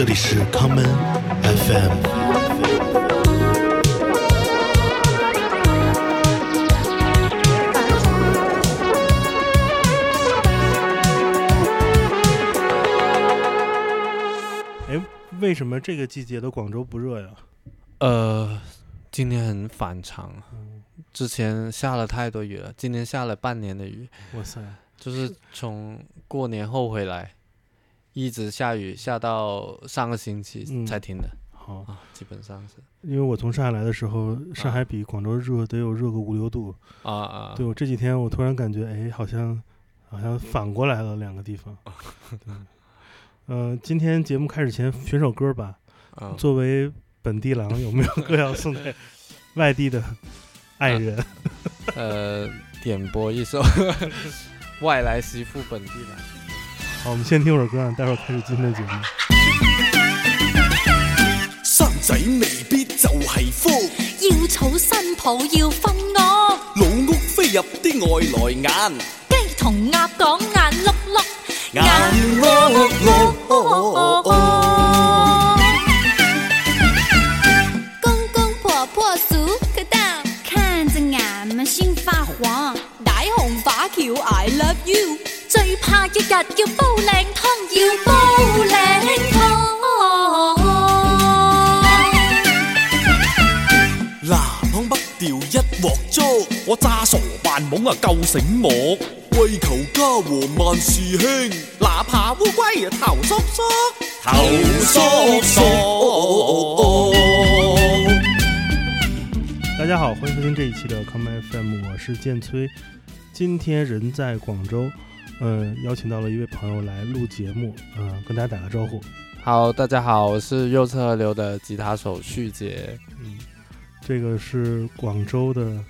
这里是康门 FM。哎，为什么这个季节的广州不热呀？呃，今年很反常，嗯，之前下了太多雨了，今年下了半年的雨，哇塞，就是从过年后回来，一直下雨，下到上个星期嗯才停的、好，啊，基本上是因为我从上海来的时候，上海比广州热得有热个五六度。啊啊，对我这几天，我突然感觉，哎，好像好像反过来了两个地方。嗯，呃，今天节目开始前选首歌吧。啊作为本地郎，有没有歌要送给外地的爱人？呃，点播一首 外来媳妇本地来。好，我们先听会儿歌，待会儿开始今天的节目。生仔未必就係福，要娶新抱要分屋，老屋飛入啲外來眼，雞同鴨講眼碌碌，眼碌碌。公公婆婆數佢當，看着眼們先發黃，大紅花轎 I love you，最怕一日要煲靚湯，要煲靚湯。南腔北调一鑊粥，我詐傻扮懵啊夠醒目，為求家和萬事興，哪怕烏龜頭縮縮，頭縮縮。大家好，歡迎收聽這一期的康麥 FM，我是建崔。今天人在廣州，呃，邀请到了一位朋友来录节目，嗯，跟大家打个招呼。好，大家好，我是右侧河流的吉他手旭杰。嗯，这个是广州的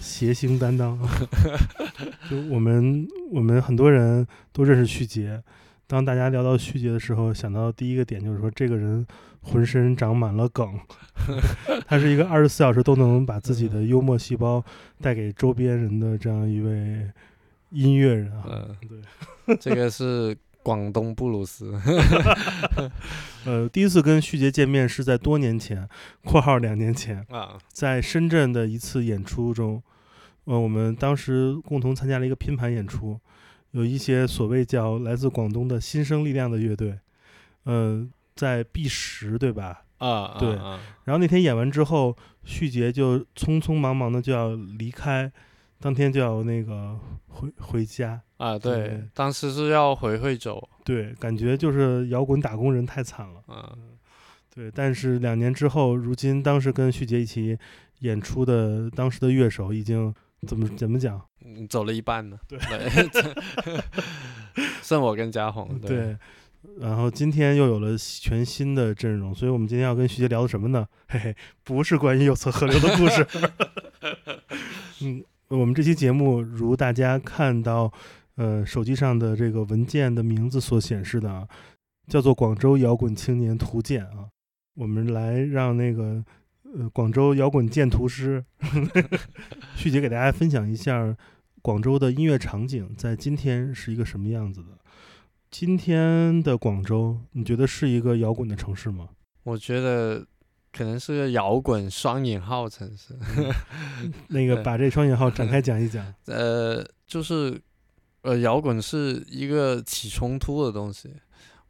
谐星担当。就我们我们很多人都认识旭杰，当大家聊到旭杰的时候，想到第一个点就是说这个人浑身长满了梗，他是一个二十四小时都能把自己的幽默细胞带给周边人的这样一位音乐人啊。嗯、对，这个是广东布鲁斯。呃，第一次跟旭杰见面是在多年前（括号两年前），啊，在深圳的一次演出中，呃，我们当时共同参加了一个拼盘演出，有一些所谓叫来自广东的新生力量的乐队，呃，在 B 十对吧？啊，对啊然后那天演完之后，旭杰就匆匆忙忙的就要离开，当天就要那个回回家。啊，对对，当时是要回惠州，对，感觉就是摇滚打工人太惨了。嗯，对，但是两年之后，如今当时跟旭杰一起演出的当时的乐手已经怎么怎么讲？嗯走了一半了，对 剩我跟嘉宏，对，对，然后今天又有了全新的阵容，所以我们今天要跟徐杰聊的什么呢？嘿嘿，不是关于右侧河流的故事。嗯，我们这期节目如大家看到，呃，手机上的这个文件的名字所显示的啊，叫做《广州摇滚青年图鉴》啊。我们来让那个呃广州摇滚鉴图师 旭杰给大家分享一下广州的音乐场景在今天是一个什么样子的。今天的广州，你觉得是一个摇滚的城市吗？我觉得可能是个摇滚双引号城市，那个把这双引号展开讲一讲。呃，就是呃，摇滚是一个起冲突的东西，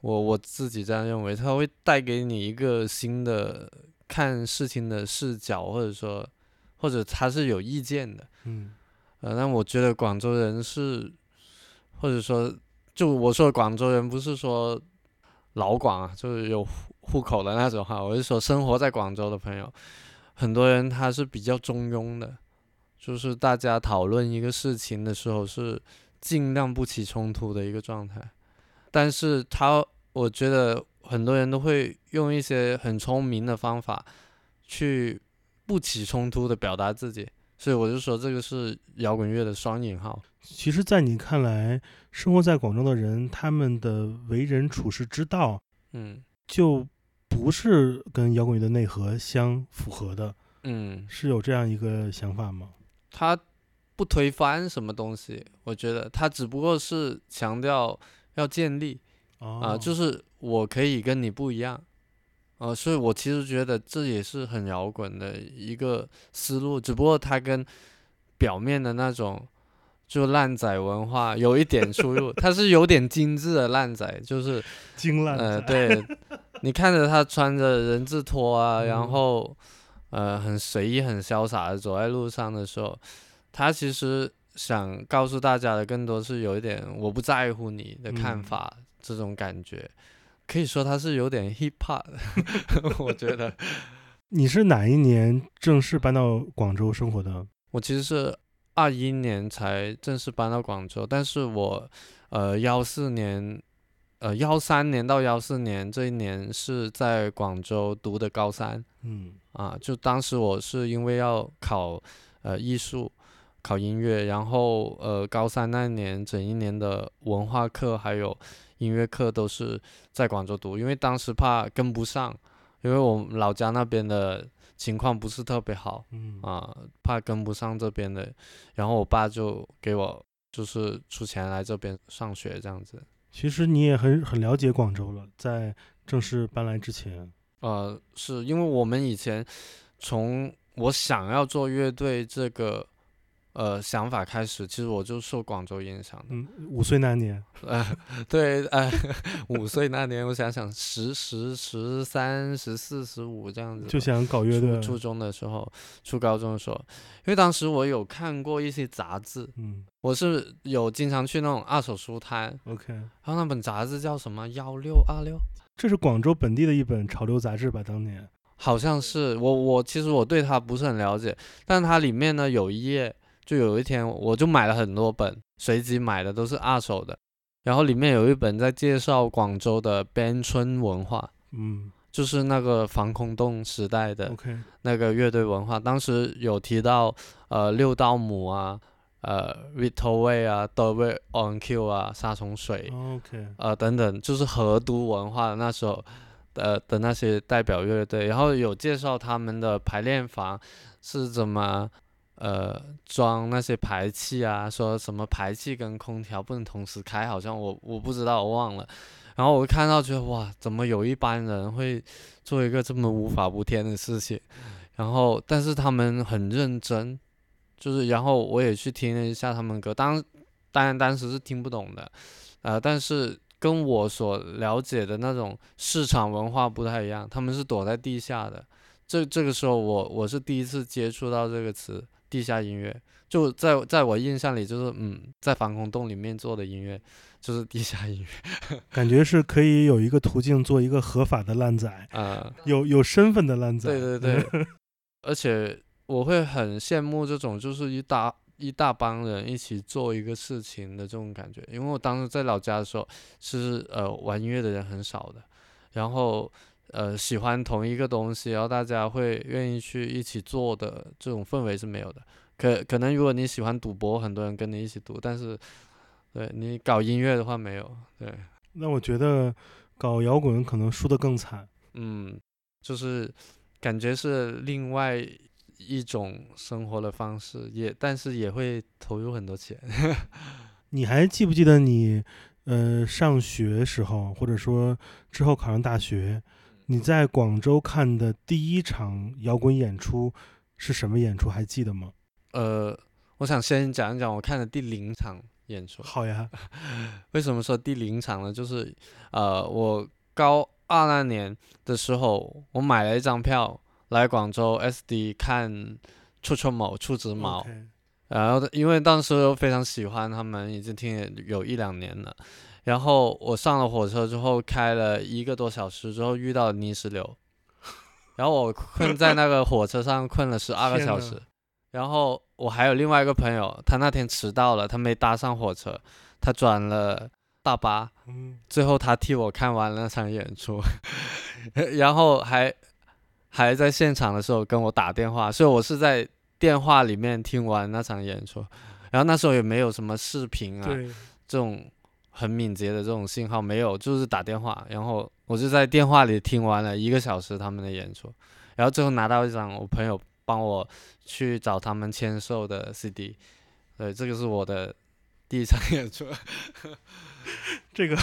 我我自己这样认为，它会带给你一个新的看事情的视角，或者说，或者他是有意见的。嗯呃，但我觉得广州人是，或者说，就我说的广州人，不是说老广啊，就是有户户口的那种哈，我是说生活在广州的朋友，很多人他是比较中庸的，就是大家讨论一个事情的时候是尽量不起冲突的一个状态，但是他我觉得很多人都会用一些很聪明的方法去不起冲突的表达自己。所以我就说这个是摇滚乐的双引号。其实，在你看来，生活在广州的人，他们的为人处事之道，嗯就不是跟摇滚乐的内核相符合的，嗯，是有这样一个想法吗？他不推翻什么东西，我觉得他只不过是强调要建立，哦。啊、就是我可以跟你不一样，呃，所以我其实觉得这也是很摇滚的一个思路，只不过它跟表面的那种就烂仔文化有一点出入，他是有点精致的烂仔，就是精烂呃，仔对，你看着他穿着人字拖啊，嗯然后呃很随意、很潇洒的走在路上的时候，他其实想告诉大家的更多是有一点我不在乎你的看嗯。法、这种感觉，可以说他是有点 hip hop 的，我觉得。你是哪一年正式搬到广州生活的？我其实是二一年才正式搬到广州，但是我呃幺四年。呃，幺三年到幺四年这一年是在广州读的高三，嗯啊，就当时我是因为要考呃艺术，考音乐，然后呃高三那年整一年的文化课还有音乐课都是在广州读，因为当时怕跟不上，因为我们老家那边的情况不是特别好嗯啊，怕跟不上这边的，然后我爸就给我就是出钱来这边上学这样子。其实你也很很了解广州了，在正式搬来之前，呃，是因为我们以前从我想要做乐队这个呃想法开始，其实我就受广州影响的。嗯，五岁那年，呃，对，呃，五岁那年，我想想，十十十三、十四、十五这样子，就想搞乐队初，初中的时候，初高中的时候，因为当时我有看过一些杂志，嗯我是有经常去那种二手书摊，，OK，然后那本杂志叫什么幺六二六。这是广州本地的一本潮流杂志吧？当年，好像是我我其实我对它不是很了解，但它里面呢有一页，就有一天我就买了很多本，随机买的都是二手的，然后里面有一本在介绍广州的边村文化，嗯。就是那个防空洞时代的那个乐队文化，当时有提到呃六道姆啊，呃 Vito Way 啊 d o w On Q 啊，杀虫水，OK，呃等等，就是河都文化的那时候呃的那些代表乐队，然后有介绍他们的排练房是怎么呃装那些排气啊，说什么排气跟空调不能同时开，好像我我不知道，我忘了。然后我看到觉得哇，怎么有一班人会做一个这么无法无天的事情？然后但是他们很认真，就是然后我也去听了一下他们歌，当当然当时是听不懂的，呃，但是跟我所了解的那种市场文化不太一样，他们是躲在地下的。这这个时候我我是第一次接触到这个词“地下音乐”，就在在我印象里就是嗯，在防空洞里面做的音乐就是地下音乐，感觉是可以有一个途径做一个合法的烂仔，呃，有有身份的烂仔，对对对，而且我会很羡慕这种就是一大一大帮人一起做一个事情的这种感觉，因为我当时在老家的时候，是呃玩音乐的人很少的，然后呃喜欢同一个东西，然后大家会愿意去一起做的这种氛围是没有的。可可能如果你喜欢赌博，很多人跟你一起赌，但是对你搞音乐的话没有，对。那我觉得搞摇滚可能输得更惨。嗯，就是感觉是另外一种生活的方式，也但是也会投入很多钱。你还记不记得你呃上学时候，或者说之后考上大学，你在广州看的第一场摇滚演出是什么演出？还记得吗？呃，我想先讲一讲我看的第零场演出。好呀，为什么说第零场呢？就是呃，我高二那年的时候，我买了一张票来广州 SD 看处处某处子毛。然后因为当时我非常喜欢他们，已经听了有一两年了。然后我上了火车之后，开了一个多小时之后遇到了泥石流，然后我困在那个火车上困了十二个小时。然后我还有另外一个朋友，他那天迟到了，他没搭上火车，他转了大巴，嗯，最后他替我看完那场演出，然后还还在现场的时候跟我打电话，所以我是在电话里面听完那场演出，然后那时候也没有什么视频啊，这种很敏捷的这种信号没有，就是打电话，然后我就在电话里听完了一个小时他们的演出，然后最后拿到一张我朋友帮我去找他们签售的 CD，对，这个是我的第一场 演出。这个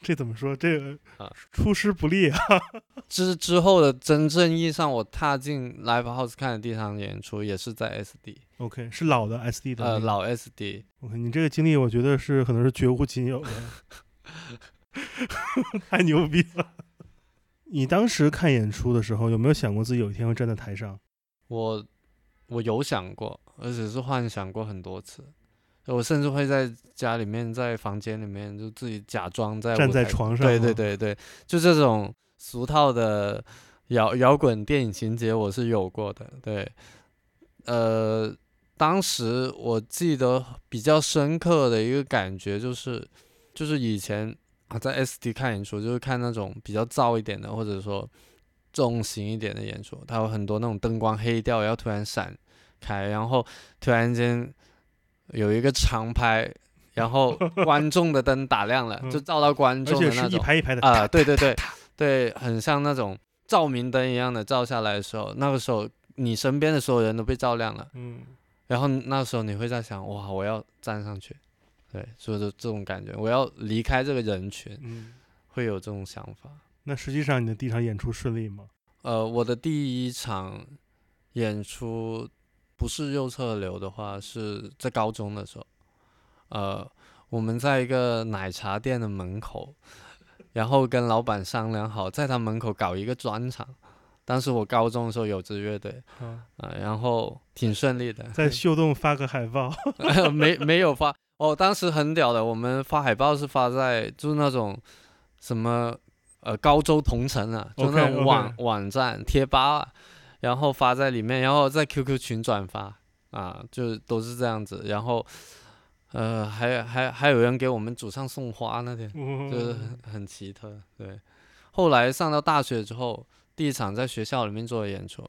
这怎么说？这个啊出师不利啊！之之后的真正意义上，我踏进 live house 看的第一场演出也是在 SD，OK，是老的 SD 的呃老 SD，OK，你这个经历，我觉得是可能是绝无仅有的，太牛逼了！你当时看演出的时候，有没有想过自己有一天会站在台上？我我有想过，而且是幻想过很多次。我甚至会在家里面，在房间里面就自己假装在站在床上对对对对，就这种俗套的摇摇滚电影情节，我是有过的。对，呃，当时我记得比较深刻的一个感觉就是，就是以前啊在 SD 看演出，就是看那种比较燥一点的，或者说重型一点的演出，它有很多那种灯光黑掉，然后突然闪开，然后突然间有一个长拍，然后 观众的灯打亮了，就嗯照到观而且是一众的那种排一排的啊、对对对对，很像那种照明灯一样的照下来的时候，那个时候你身边的所有人都被照亮了，嗯，然后那时候你会在想，哇，我要站上去，对，所以就这种感觉，我要离开这个人群，嗯，会有这种想法。那实际上你的第一场演出顺利吗？呃，我的第一场演出不是右侧流的话，是在高中的时候，呃，我们在一个奶茶店的门口，然后跟老板商量好，在他门口搞一个专场。当时我高中的时候有支乐队，啊，啊、然后挺顺利的，在。秀动发个海报，没没有发哦，当时很屌的，我们发海报是发在就是那种什么呃高州同城啊，就那种网网站贴吧啊，然后发在里面，然后在 QQ 群转发啊，就都是这样子，然后呃还还还有人给我们主唱送花那天，就是嗯很很奇特，对。后来上到大学之后，第一场在学校里面做的演出，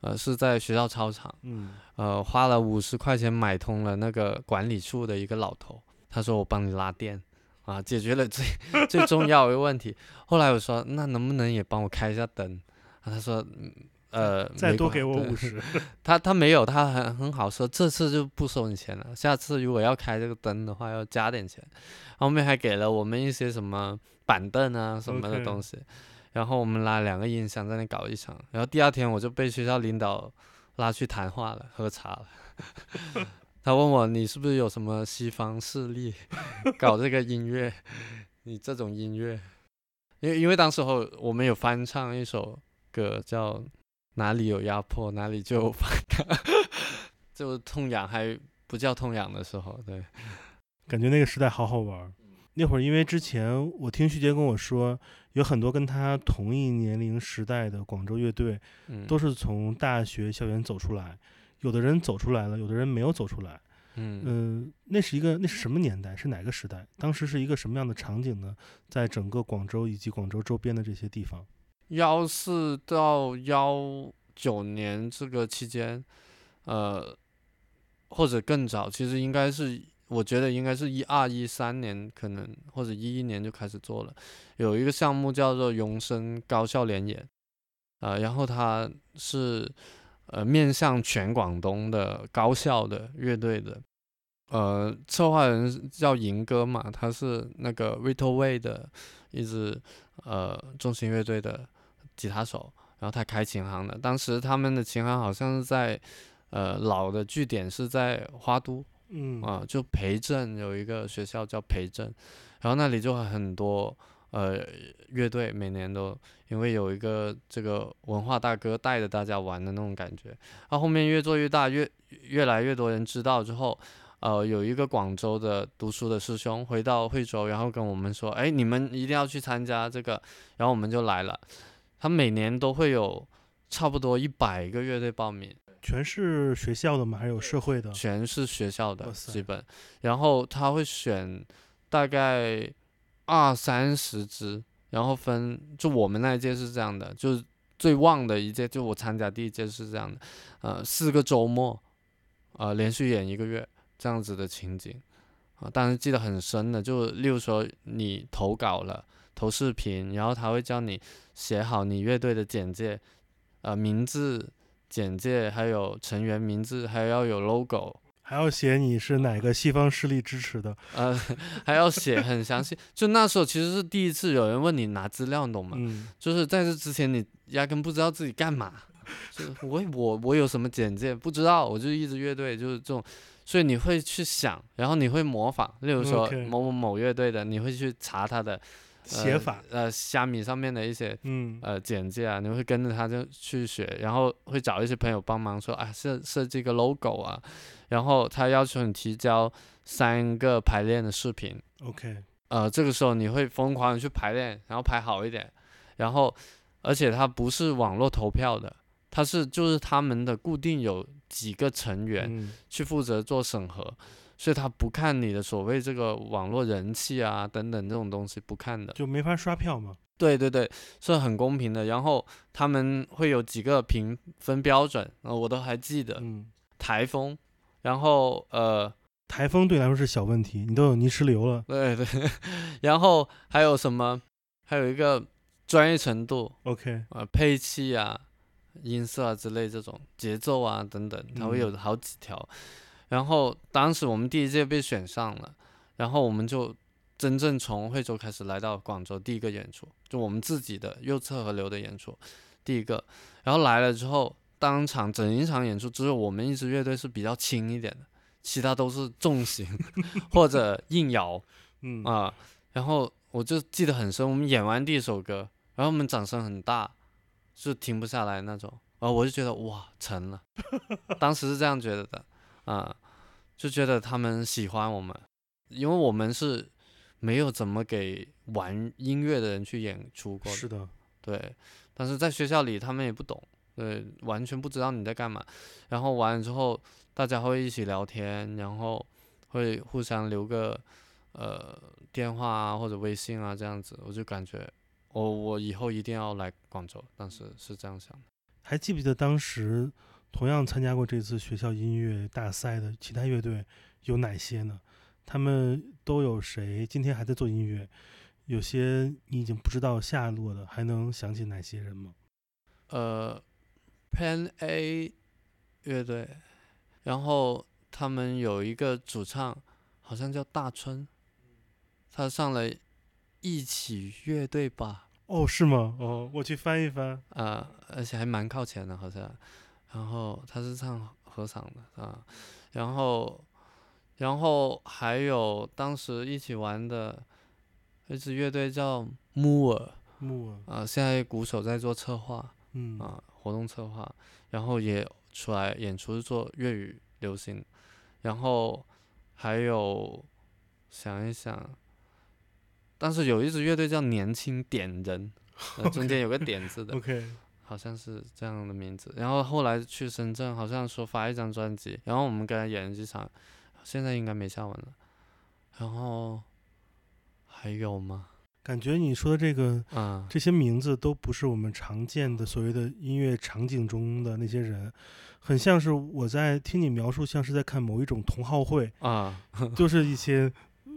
呃是在学校操场。嗯，呃，花了五十块钱买通了那个管理处的一个老头，他说我帮你拉电，啊，解决了最 最重要的一个问题。后来我说那能不能也帮我开一下灯？啊、他说嗯呃再多给我五十，他他没有，他很很好说，这次就不收你钱了，下次如果要开这个灯的话要加点钱。后面还给了我们一些什么板凳啊什么的东西然后我们拉两个音响在那搞一场，然后第二天我就被学校领导拉去谈话了，喝茶了。他问我你是不是有什么西方势力搞这个音乐？你这种音乐，因为因为当时候我们有翻唱一首歌叫哪里有压迫，哪里就有反抗，就痛痒还不叫痛痒的时候，对，感觉那个时代好好玩儿。那会儿因为之前我听徐杰跟我说，有很多跟他同一年龄时代的广州乐队，嗯，都是从大学校园走出来，有的人走出来了，有的人没有走出来。嗯嗯，那是一个那是什么年代？是哪个时代？当时是一个什么样的场景呢？在整个广州以及广州周边的这些地方，幺四到幺九年这个期间，呃，或者更早，其实应该是，我觉得应该是一二一三年，可能或者一一年就开始做了，有一个项目叫做永生高校联演，啊、然后它是呃面向全广东的高校的乐队的。呃，策划人叫银哥嘛，他是那个 Little Way 的一支呃重型乐队的吉他手，然后他开琴行的。当时他们的琴行好像是在呃老的据点是在花都嗯啊，就培正有一个学校叫培正，然后那里就很多呃乐队，每年都因为有一个这个文化大哥带着大家玩的那种感觉。然后后面越做越大，越越来越多人知道之后。呃，有一个广州的读书的师兄回到惠州，然后跟我们说：“哎，你们一定要去参加这个。”然后我们就来了。他每年都会有差不多一百个乐队报名，全是学校的吗？还有社会的？全是学校的基本。然后他会选大概二三十支，然后分就我们那一届是这样的，就是最旺的一届，就我参加第一届是这样的，呃，四个周末，呃，连续演一个月这样子的情景。啊，当然记得很深的，就例如说你投稿了，投视频，然后他会叫你写好你乐队的简介，呃，名字、简介，还有成员名字，还要有 logo，还要写你是哪个西方势力支持的，呃，还要写很详细。就那时候其实是第一次有人问你拿资料，你懂吗？嗯。就是在这之前你压根不知道自己干嘛，就是我我我有什么简介？不知道，我就一支乐队就是这种，所以你会去想，然后你会模仿，例如说某某某乐队的，你会去查他的写法，呃呃虾米上面的一些嗯。呃简介啊，你会跟着他就去学，然后会找一些朋友帮忙说啊设设计个 logo 啊，然后他要求你提交三个排练的视频，，OK，呃，这个时候你会疯狂的去排练，然后排好一点，然后而且它不是网络投票的，它是就是他们的固定有几个成员嗯。去负责做审核，所以他不看你的所谓这个网络人气啊等等这种东西不看的。就没法刷票嘛，对对对，是很公平的。然后他们会有几个评分标准，呃，我都还记得，嗯，台风，然后呃，台风对来说是小问题，你都有泥石流了对对，然后还有什么？还有一个专业程度，，OK，呃，配器啊、音色啊之类这种节奏啊等等，它会有嗯好几条。然后当时我们第一届被选上了，然后我们就真正从惠州开始来到广州第一个演出，就我们自己的右侧河流的演出，第一个。然后来了之后，当场整一场演出只有我们一支乐队是比较轻一点的，其他都是重型 或者硬摇。嗯啊，然后我就记得很深，我们演完第一首歌，然后我们掌声很大，是停不下来那种，然后我就觉得哇成了，当时是这样觉得的，啊，就觉得他们喜欢我们，因为我们是没有怎么给玩音乐的人去演出过的，是的，对，但是在学校里他们也不懂，对，完全不知道你在干嘛。然后完了之后，大家会一起聊天，然后会互相留个呃电话啊或者微信啊这样子，我就感觉我我以后一定要来广州，当时是这样想的。还记不记得当时同样参加过这次学校音乐大赛的其他乐队有哪些呢？他们都有谁？今天还在做音乐？有些你已经不知道下落的，还能想起哪些人吗？呃，Plan A 乐队，然后他们有一个主唱，好像叫大春，他上了一起乐队吧，哦，是吗？哦，我去翻一翻。啊，而且还蛮靠前的，好像。然后他是唱合唱的啊，然后，然后还有当时一起玩的一支乐队叫木耳木耳，啊，现在鼓手在做策划嗯，啊，活动策划，然后也出来演出做粤语流行，然后还有想一想，但是有一支乐队叫年轻点人，呃中间有个点字的。OK，好像是这样的名字。然后后来去深圳，好像说发一张专辑，然后我们跟他演了几场，现在应该没下文了。然后还有吗？感觉你说的这个啊、这些名字都不是我们常见的所谓的音乐场景中的那些人，很像是我在听你描述，像是在看某一种同好会，啊，就是一些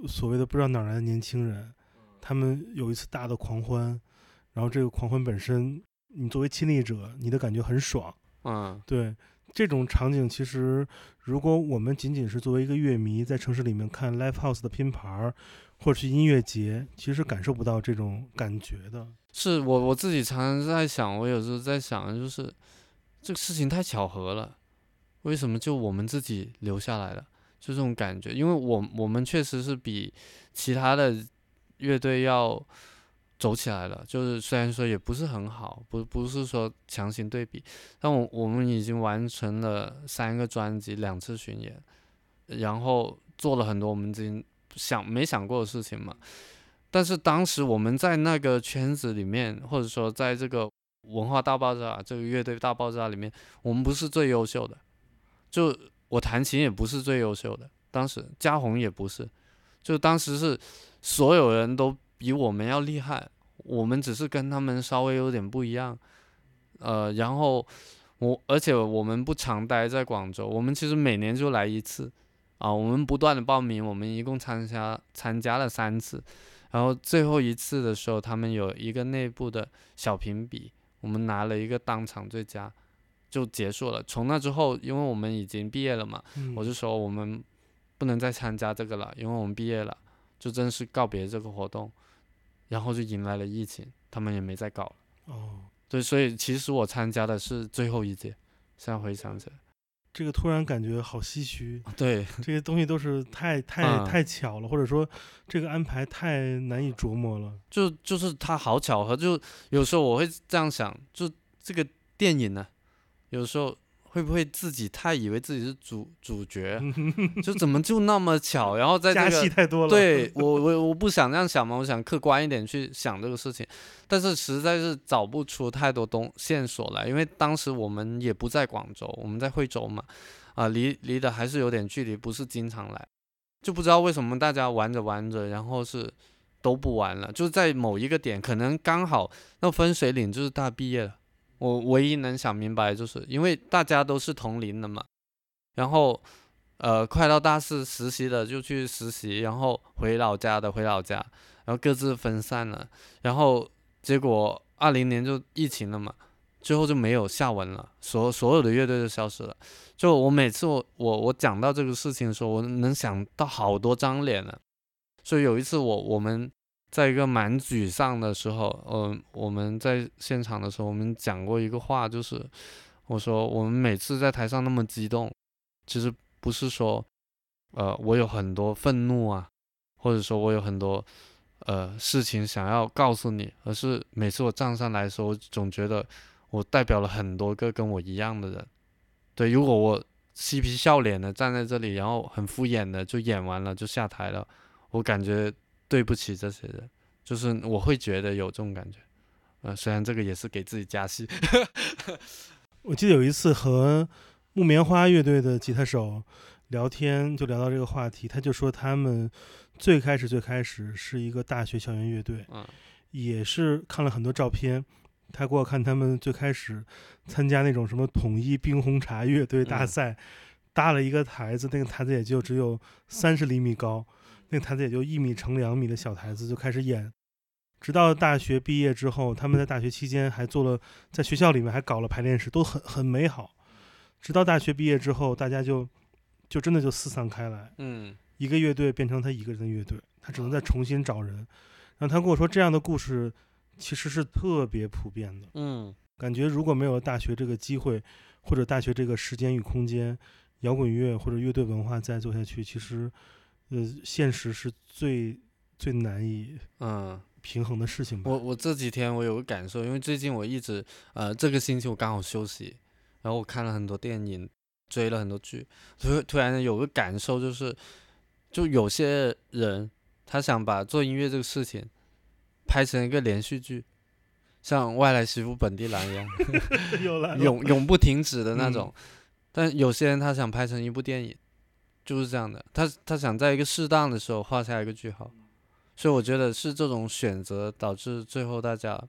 所谓的不知道哪儿来的年轻人，他们有一次大的狂欢，然后这个狂欢本身，你作为亲历者，你的感觉很爽。嗯对这种场景，其实如果我们仅仅是作为一个乐迷在城市里面看 live house 的拼盘儿，或者去音乐节，其实感受不到这种感觉的。是我我自己常常在想，我有时候在想，就是这个事情太巧合了，为什么就我们自己留下来了？就这种感觉，因为我我们确实是比其他的乐队要走起来了，就是虽然说也不是很好，不不是说强行对比，但我我们已经完成了三个专辑，两次巡演，然后做了很多我们自己想没想过的事情嘛。但是当时我们在那个圈子里面，或者说在这个文化大爆炸、这个乐队大爆炸里面，我们不是最优秀的。就我弹琴也不是最优秀的，当时嘉宏也不是，就当时是所有人都比我们要厉害，我们只是跟他们稍微有点不一样。呃，然后我而且我们不常待在广州，我们其实每年就来一次啊，我们不断的报名，我们一共参加参加了三次。然后最后一次的时候，他们有一个内部的小评比，我们拿了一个当场最佳，就结束了。从那之后，因为我们已经毕业了嘛，嗯我就说我们不能再参加这个了，因为我们毕业了，就正式告别这个活动，然后就迎来了疫情，他们也没再搞了。哦，对，所以其实我参加的是最后一届，现在回想起来，这个突然感觉好唏嘘，对，这些东西都是太 太、嗯太巧了，或者说这个安排太难以琢磨了。就就是它好巧合，就有时候我会这样想，就这个电影呢，有时候会不会自己太以为自己是主主角，就怎么就那么巧，然后在加这个戏太多了。对我我我不想这样想嘛，我想客观一点去想这个事情，但是实在是找不出太多东线索来，因为当时我们也不在广州，我们在惠州嘛，啊、离离的还是有点距离，不是经常来，就不知道为什么大家玩着玩着，然后是都不玩了，就是在某一个点，可能刚好那分水岭就是大毕业了，我唯一能想明白就是因为大家都是同龄的嘛，然后。呃，快到大四实习的就去实习，然后回老家的回老家，然后各自分散了，然后结果二零年就疫情了嘛，最后就没有下文了，所所有的乐队都消失了。就我每次我我我讲到这个事情的时候，我能想到好多张脸了。所以有一次我我们在一个蛮沮丧的时候，嗯、我们在现场的时候，我们讲过一个话，就是我说我们每次在台上那么激动，其实不是说，呃，我有很多愤怒啊，或者说我有很多呃事情想要告诉你，而是每次我站上来的时候，我总觉得我代表了很多个跟我一样的人。对，如果我嬉皮笑脸的站在这里，然后很敷衍的就演完了就下台了，我感觉对不起这些人，就是我会觉得有这种感觉。呃，虽然这个也是给自己加戏，我记得有一次和木棉花乐队的吉他手聊天，就聊到这个话题，他就说他们最开始最开始是一个大学校园乐队，嗯也是看了很多照片。他给我看他们最开始参加那种什么统一冰红茶乐队大嗯赛，搭了一个台子，那个台子也就只有三十厘米高，那个台子也就一米乘两米的小台子就开始演。直到大学毕业之后，他们在大学期间还做了，在学校里面还搞了排练室，都很很美好。直到大学毕业之后，大家就就真的就四散开来，嗯一个乐队变成他一个人的乐队，他只能再重新找人。然后他跟我说，这样的故事其实是特别普遍的。嗯感觉如果没有了大学这个机会，或者大学这个时间与空间，摇滚乐或者乐队文化再做下去，其实，呃，现实是最最难以嗯。平衡的事情吧。我我这几天我有个感受，因为最近我一直呃这个星期我刚好休息，然后我看了很多电影，追了很多剧，突突然有个感受就是，就有些人他想把做音乐这个事情拍成一个连续剧，像外来媳妇本地郎一样，又来了永永不停止的那嗯种。但有些人他想拍成一部电影，就是这样的，他他想在一个适当的时候画下一个句号。所以我觉得是这种选择导致最后大家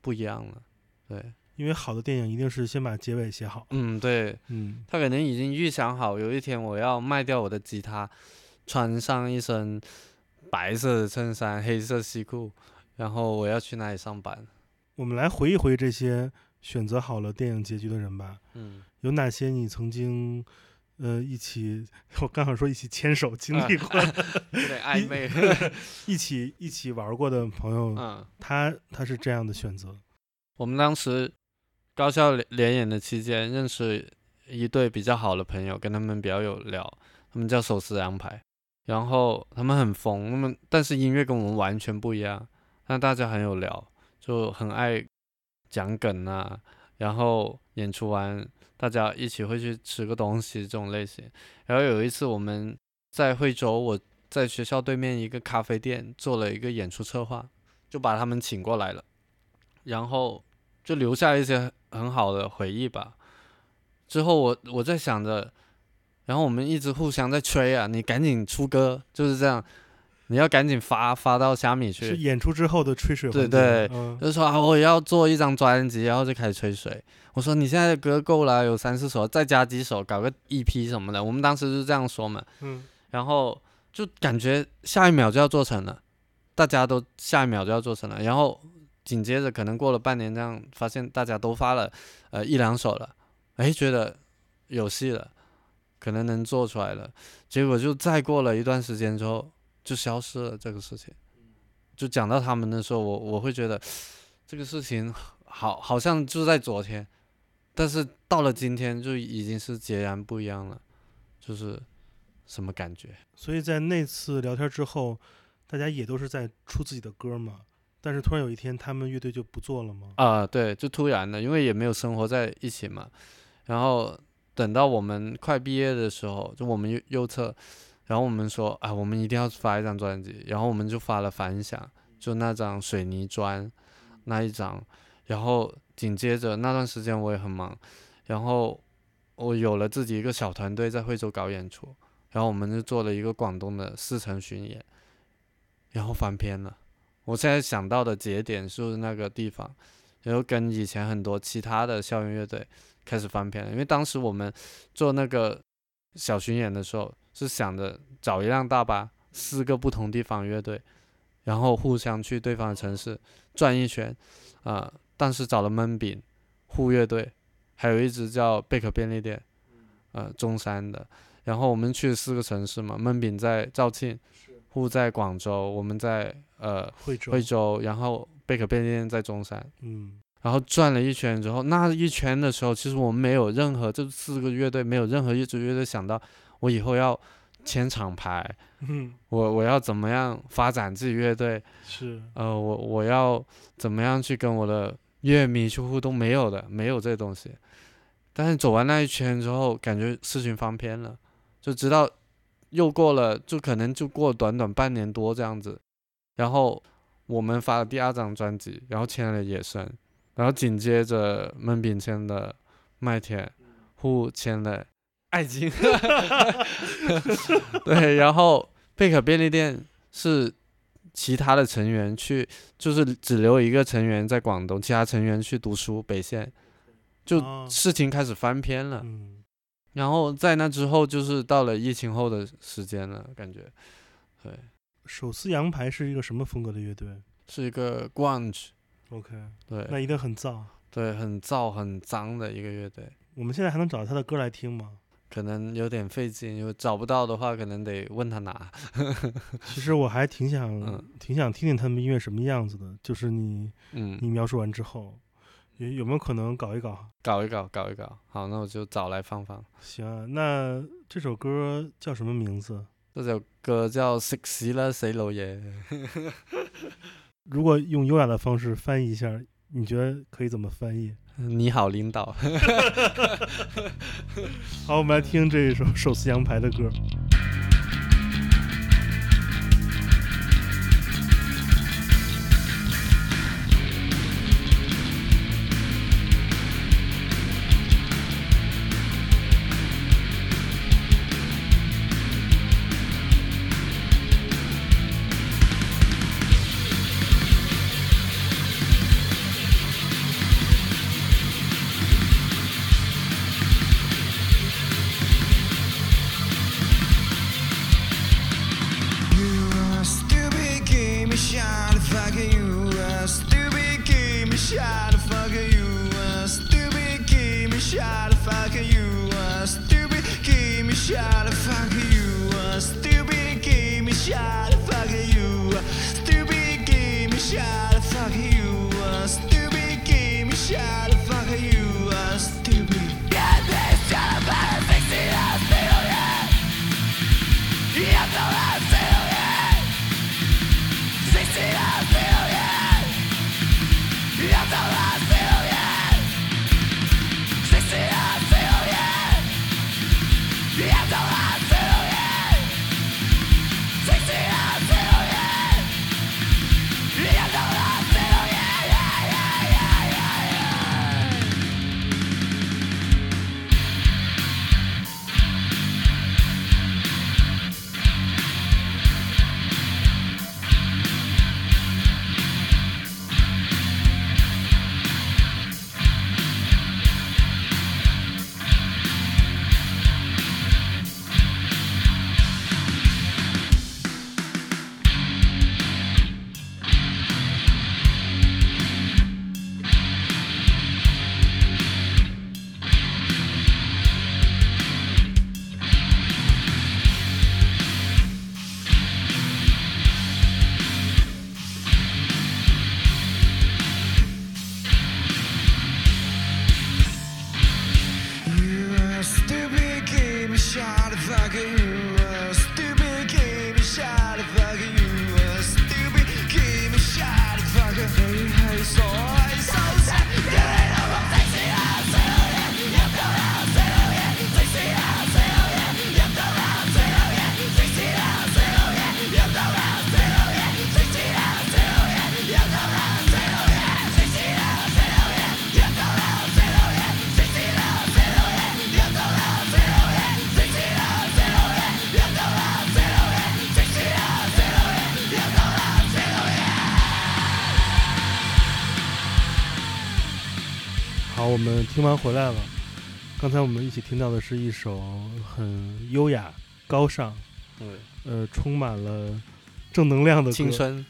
不一样了。对，因为好的电影一定是先把结尾写好。嗯，对嗯，他可能已经预想好，有一天我要卖掉我的吉他，穿上一身白色的衬衫、黑色西裤，然后我要去哪里上班。我们来回忆回忆这些选择好了电影结局的人吧。嗯，有哪些你曾经，呃，一起，我刚好说一起牵手经历过，有点暧昧。一起一起玩过的朋友，嗯，他他是这样的选择。我们当时高校联联演的期间，认识一对比较好的朋友，跟他们比较有聊，他们叫手撕羊排，然后他们很疯，他们但是音乐跟我们完全不一样，但大家很有聊，就很爱讲梗啊，然后演出完大家一起会去吃个东西这种类型。然后有一次我们在惠州，我在学校对面一个咖啡店做了一个演出策划，就把他们请过来了。然后就留下一些很好的回忆吧。之后我我在想着，然后我们一直互相在吹啊，你赶紧出歌，就是这样，你要赶紧发发到虾米去，是演出之后的吹水对环节对嗯，就是说啊，我要做一张专辑，然后就开始吹水。我说你现在的歌够了，有三四首，再加几首，搞个 EP 什么的。我们当时就是这样说嘛，嗯，然后就感觉下一秒就要做成了，大家都下一秒就要做成了，然后紧接着可能过了半年，这样发现大家都发了呃一两首了，哎，觉得有戏了，可能能做出来了。结果就再过了一段时间之后，就消失了这个事情。就讲到他们的时候，我我会觉得这个事情好好像就在昨天，但是到了今天就已经是截然不一样了，就是什么感觉？所以在那次聊天之后，大家也都是在出自己的歌嘛。但是突然有一天，他们乐队就不做了吗？啊，对，就突然的，因为也没有生活在一起嘛。然后等到我们快毕业的时候，就我们右右侧，然后我们说啊，我们一定要发一张专辑，然后我们就发了《反响》，就那张水泥砖那一张。然后紧接着那段时间我也很忙，然后我有了自己一个小团队在惠州搞演出，然后我们就做了一个广东的四城巡演，然后翻篇了。我现在想到的节点是那个地方，然后跟以前很多其他的校园乐队开始翻篇了。因为当时我们做那个小巡演的时候，是想着找一辆大巴，四个不同地方乐队，然后互相去对方的城市转一圈，啊，但是找了闷饼、护乐队，还有一支叫贝壳便利店，呃，中山的。然后我们去四个城市嘛，闷饼在肇庆，护在广州，我们在。呃，惠州，惠州，然后贝壳便利店在中山，嗯，然后转了一圈之后，那一圈的时候，其实我们没有任何这四个乐队没有任何一支乐队想到我以后要签厂牌，嗯，我我要怎么样发展自己乐队，是，呃，我我要怎么样去跟我的乐迷去互动，没有的，没有这东西。但是走完那一圈之后，感觉事情翻篇了，就知道又过了，就可能就过短短半年多这样子。然后我们发了第二张专辑，然后签了野生，然后紧接着闷饼签的麦田，互签了爱情，对，然后贝壳便利店是其他的成员去，就是只留一个成员在广东，其他成员去读书北线，就事情开始翻篇了。然后在那之后就是到了疫情后的时间了，感觉，对。手撕羊排是一个什么风格的乐队？是一个 grunge。OK，对，那一定很燥。对，很燥、很脏的一个乐队。我们现在还能找到他的歌来听吗？可能有点费劲，因为找不到的话，可能得问他拿。其实我还挺想、挺想听听他们音乐什么样子的。就是你，嗯，你描述完之后，有有没有可能搞一搞？搞一搞，搞一搞。好，那我就找来放放。行啊，那这首歌叫什么名字？这首歌叫《食屎啦，死老爷》。如果用优雅的方式翻译一下，你觉得可以怎么翻译？你好，领导。好，我们来听这一首手撕羊排的歌。听完回来了。刚才我们一起听到的是一首很优雅、高尚，对，呃，充满了正能量的歌青。春，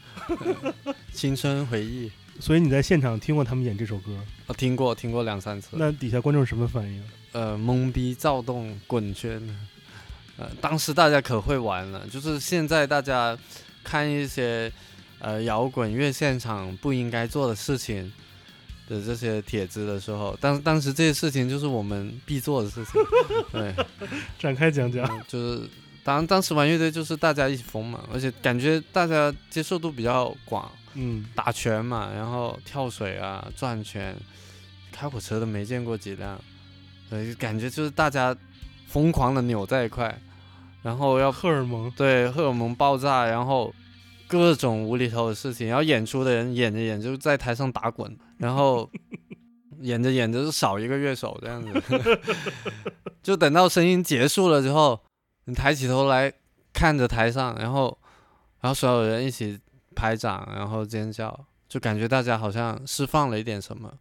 呃 青春回忆，所以你在现场听过他们演这首歌，我听过听过两三次。那底下观众什么反应？呃，懵逼、躁动、滚圈，呃，当时大家可会玩了，就是现在大家看一些呃摇滚乐现场不应该做的事情的这些帖子的时候，当当时这些事情就是我们必做的事情，对，展开讲讲。嗯就是当当时玩乐队就是大家一起疯嘛，而且感觉大家接受度比较广，嗯，打拳嘛，然后跳水啊、转圈，开火车都没见过几辆，对，感觉就是大家疯狂的扭在一块，然后要荷尔蒙。对荷尔蒙爆炸，然后各种无厘头的事情，然后演出的人演着演着就在台上打滚，然后演着演着就少一个乐手这样子，就等到声音结束了之后，你抬起头来看着台上，然后然后所有人一起拍掌，然后尖叫，就感觉大家好像释放了一点什么，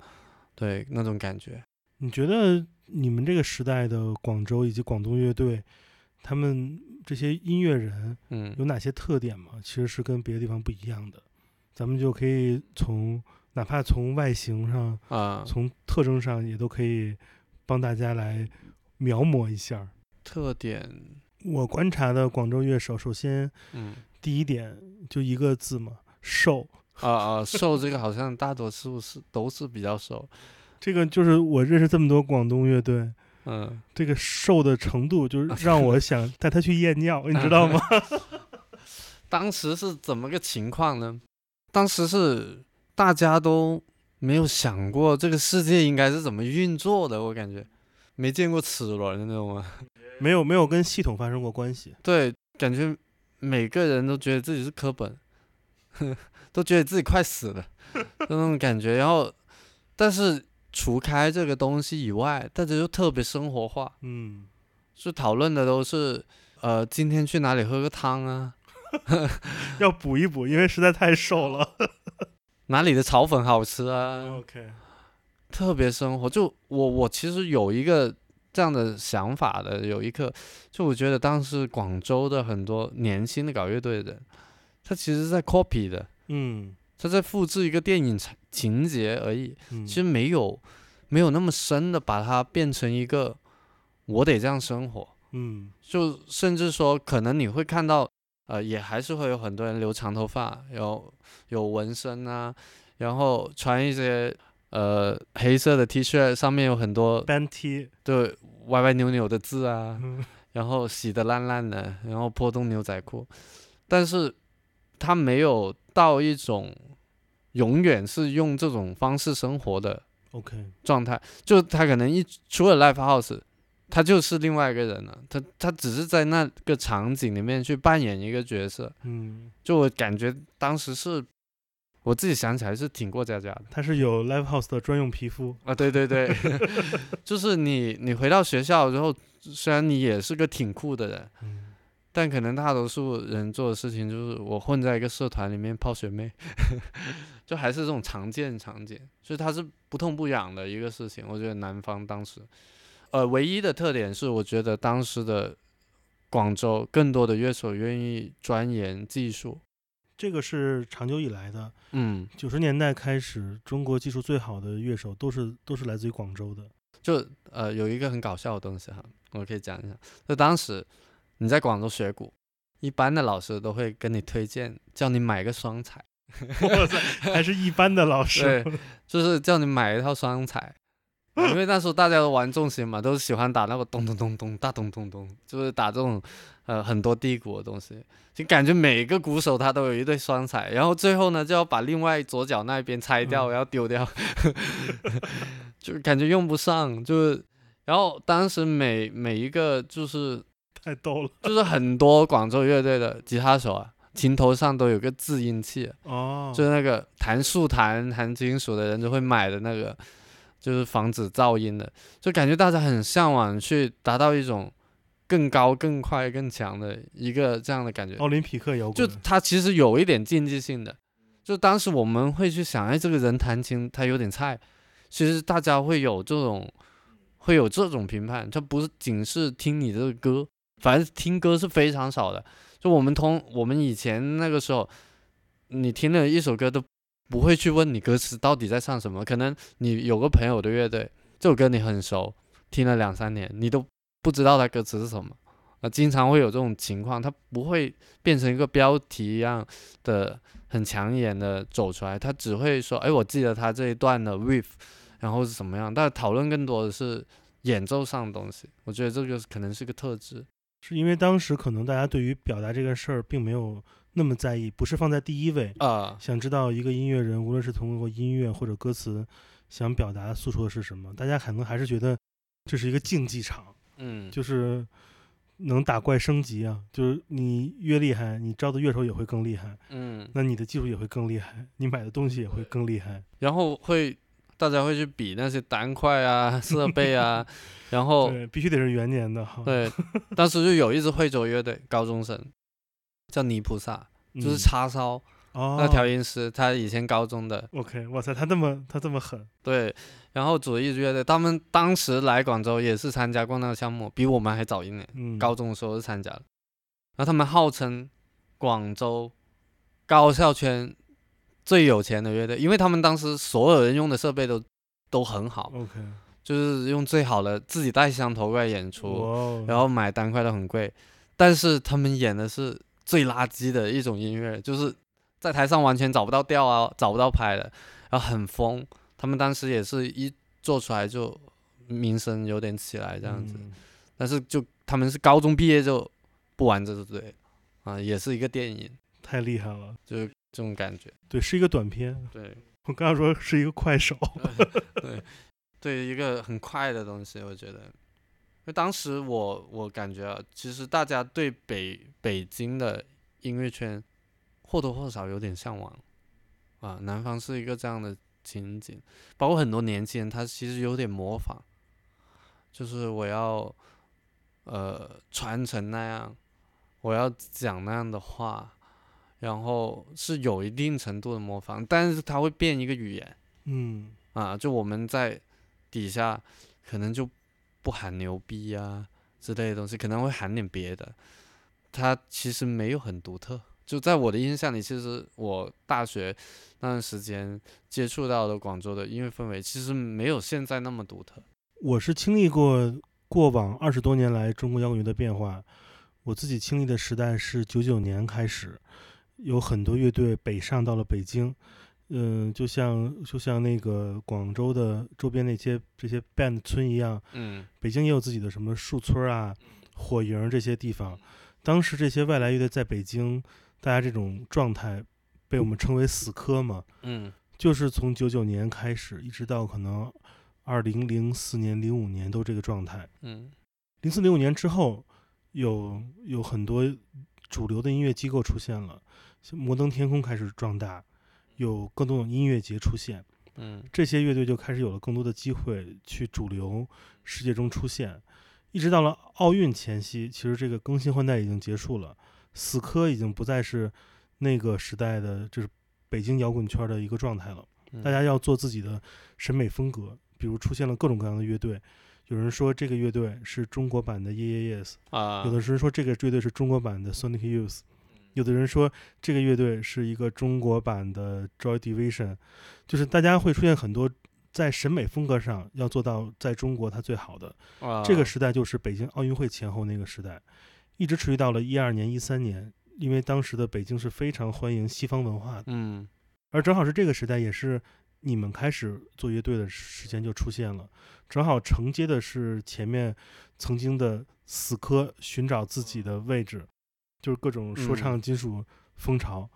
对那种感觉。你觉得你们这个时代的广州以及广东乐队，他们这些音乐人嗯有哪些特点吗？其实是跟别的地方不一样的。咱们就可以从哪怕从外形上、啊、从特征上，也都可以帮大家来描摹一下。特点，我观察的广州乐手，首先嗯第一点就一个字嘛，瘦。啊啊，瘦这个好像大多数是都是比较瘦，这个就是我认识这么多广东乐队，嗯。这个瘦的程度，就是 让我想带他去验尿，你知道吗？当时是怎么个情况呢？当时是大家都没有想过这个世界应该是怎么运作的，我感觉没见过齿轮，的那种吗？没有没有跟系统发生过关系。对，感觉每个人都觉得自己是科本，都觉得自己快死了，就那种感觉。然后，但是除开这个东西以外，大家就特别生活化，嗯，是讨论的都是呃，今天去哪里喝个汤啊，要补一补，因为实在太瘦了。哪里的炒粉好吃啊，OK，特别生活。就我我其实有一个这样的想法的，有一个，就我觉得当时广州的很多年轻的搞乐队的人，他其实是在 copy 的，嗯。他在复制一个电影情情节而已，嗯，其实没有没有那么深的把它变成一个我得这样生活。嗯。就甚至说，可能你会看到，呃，也还是会有很多人留长头发，有有纹身啊，然后穿一些呃黑色的 T 恤，上面有很多单 T，，对歪歪扭扭的字啊，嗯。然后洗的烂烂的，然后破洞牛仔裤，但是他没有到一种永远是用这种方式生活的 OK，状态，就他可能一除了 live house，他就是另外一个人了。他他只是在那个场景里面去扮演一个角色。嗯，就我感觉当时是，我自己想起来是挺过家家的他是有 live house 的专用皮肤。啊。对对对，就是你你回到学校之后，虽然你也是个挺酷的人，嗯但可能大多数人做的事情就是我混在一个社团里面泡学妹，就还是这种常见场景，所以他是不痛不痒的一个事情。我觉得南方当时，呃，唯一的特点是，我觉得当时的广州更多的乐手愿意钻研技术，这个是长久以来的，嗯，九十年代开始，中国技术最好的乐手都是都是来自于广州的。就呃有一个很搞笑的东西哈，我可以讲一下，就当时你在广州学鼓，一般的老师都会跟你推荐，叫你买个双彩。哇塞，还是一般的老师。对，就是叫你买一套双踩，因为那时候大家都玩重型嘛，都喜欢打那个咚咚咚咚大咚咚咚，就是打这种呃很多低鼓的东西，就感觉每个鼓手他都有一对双踩，然后最后呢就要把另外左脚那边拆掉，嗯然后丢掉，就感觉用不上，就是。然后当时每每一个就是太逗了。就是很多广州乐队的吉他手啊，琴头上都有个制音器，哦，就是那个弹竖弹、弹金属的人就会买的那个，就是防止噪音的，就感觉大家很向往去达到一种更高、更快、更强的一个这样的感觉。奥林匹克摇就滚。它其实有一点竞技性的，就当时我们会去想，哎，这个人弹琴他有点菜，其实大家会有这种会有这种评判，他不是仅是听你这个歌，反正听歌是非常少的。就我们通我们以前那个时候，你听了一首歌都不会去问你歌词到底在唱什么，可能你有个朋友的乐队，这首歌你很熟，听了两三年，你都不知道它歌词是什么。啊，经常会有这种情况，它不会变成一个标题一样的很抢眼的走出来，他只会说，哎，我记得它这一段的 riff，然后是什么样，但讨论更多的是演奏上的东西。我觉得这个可能是个特质。是因为当时可能大家对于表达这个事儿并没有那么在意，不是放在第一位。啊、想知道一个音乐人，无论是通过音乐或者歌词，想表达诉说的是什么，大家可能还是觉得这是一个竞技场，嗯，就是能打怪升级啊，就是你越厉害，你招的乐手也会更厉害，嗯，那你的技术也会更厉害，你买的东西也会更厉害。然后会大家会去比那些单块啊、设备啊，然后对，必须得是元年的哈。哦对，当时就有一支惠州乐队，高中生叫泥菩萨，嗯，就是叉烧、哦，那调音师，他以前高中的，OK，哇塞，他这么他这么狠，对，然后组了一支乐队，他们当时来广州也是参加过那个项目，比我们还早一年，嗯，高中的时候是参加的，然后他们号称广州高校圈最有钱的乐队，因为他们当时所有人用的设备都都很好，OK，就是用最好的自己带箱头过来演出，然后买单块都很贵，但是他们演的是最垃圾的一种音乐，就是在台上完全找不到调啊，找不到拍的，然后很疯。他们当时也是一做出来就名声有点起来这样子，嗯但是就他们是高中毕业就不玩这支队啊，也是一个电影，太厉害了，就是这种感觉。对，是一个短片。对我刚刚说是一个快手，对对，一个很快的东西，我觉得。因为当时我我感觉啊，其实大家对北北京的音乐圈或多或少有点向往啊，南方是一个这样的情景，包括很多年轻人他其实有点模仿，就是我要呃传承那样，我要讲那样的话，然后是有一定程度的模仿，但是它会变一个语言。嗯啊，就我们在底下可能就不喊牛逼呀、之类的东西，可能会喊点别的。它其实没有很独特。就在我的印象里，其实我大学那段时间接触到的广州的音乐氛围，其实没有现在那么独特。我是经历过过往二十多年来中国摇滚乐的变化。我自己经历的时代是九九年开始，有很多乐队北上到了北京，嗯、就像就像那个广州的周边那些这些 band 村一样，嗯。北京也有自己的什么树村啊、火营这些地方。当时这些外来乐队在北京，大家这种状态被我们称为死磕嘛，嗯。就是从九九年开始，一直到可能二零零四年、零五年都这个状态。嗯。零四零五年之后，有有很多主流的音乐机构出现了，摩登天空开始壮大，有更多的音乐节出现，嗯这些乐队就开始有了更多的机会去主流世界中出现。一直到了奥运前夕，其实这个更新换代已经结束了，死磕已经不再是那个时代的，就是北京摇滚圈的一个状态了。嗯大家要做自己的审美风格，比如出现了各种各样的乐队。有人说这个乐队是中国版的 Yes，啊，有的人说这个乐队是中国版的 Sonic Youth，有的人说这个乐队是一个中国版的 Joy Division，就是大家会出现很多在审美风格上要做到在中国它最好的。啊。这个时代就是北京奥运会前后那个时代，一直持续到了一二年、一三年，因为当时的北京是非常欢迎西方文化的。嗯。而正好是这个时代，也是你们开始做乐队的时间就出现了，正好承接的是前面曾经的死磕寻找自己的位置，就是各种说唱金属风潮，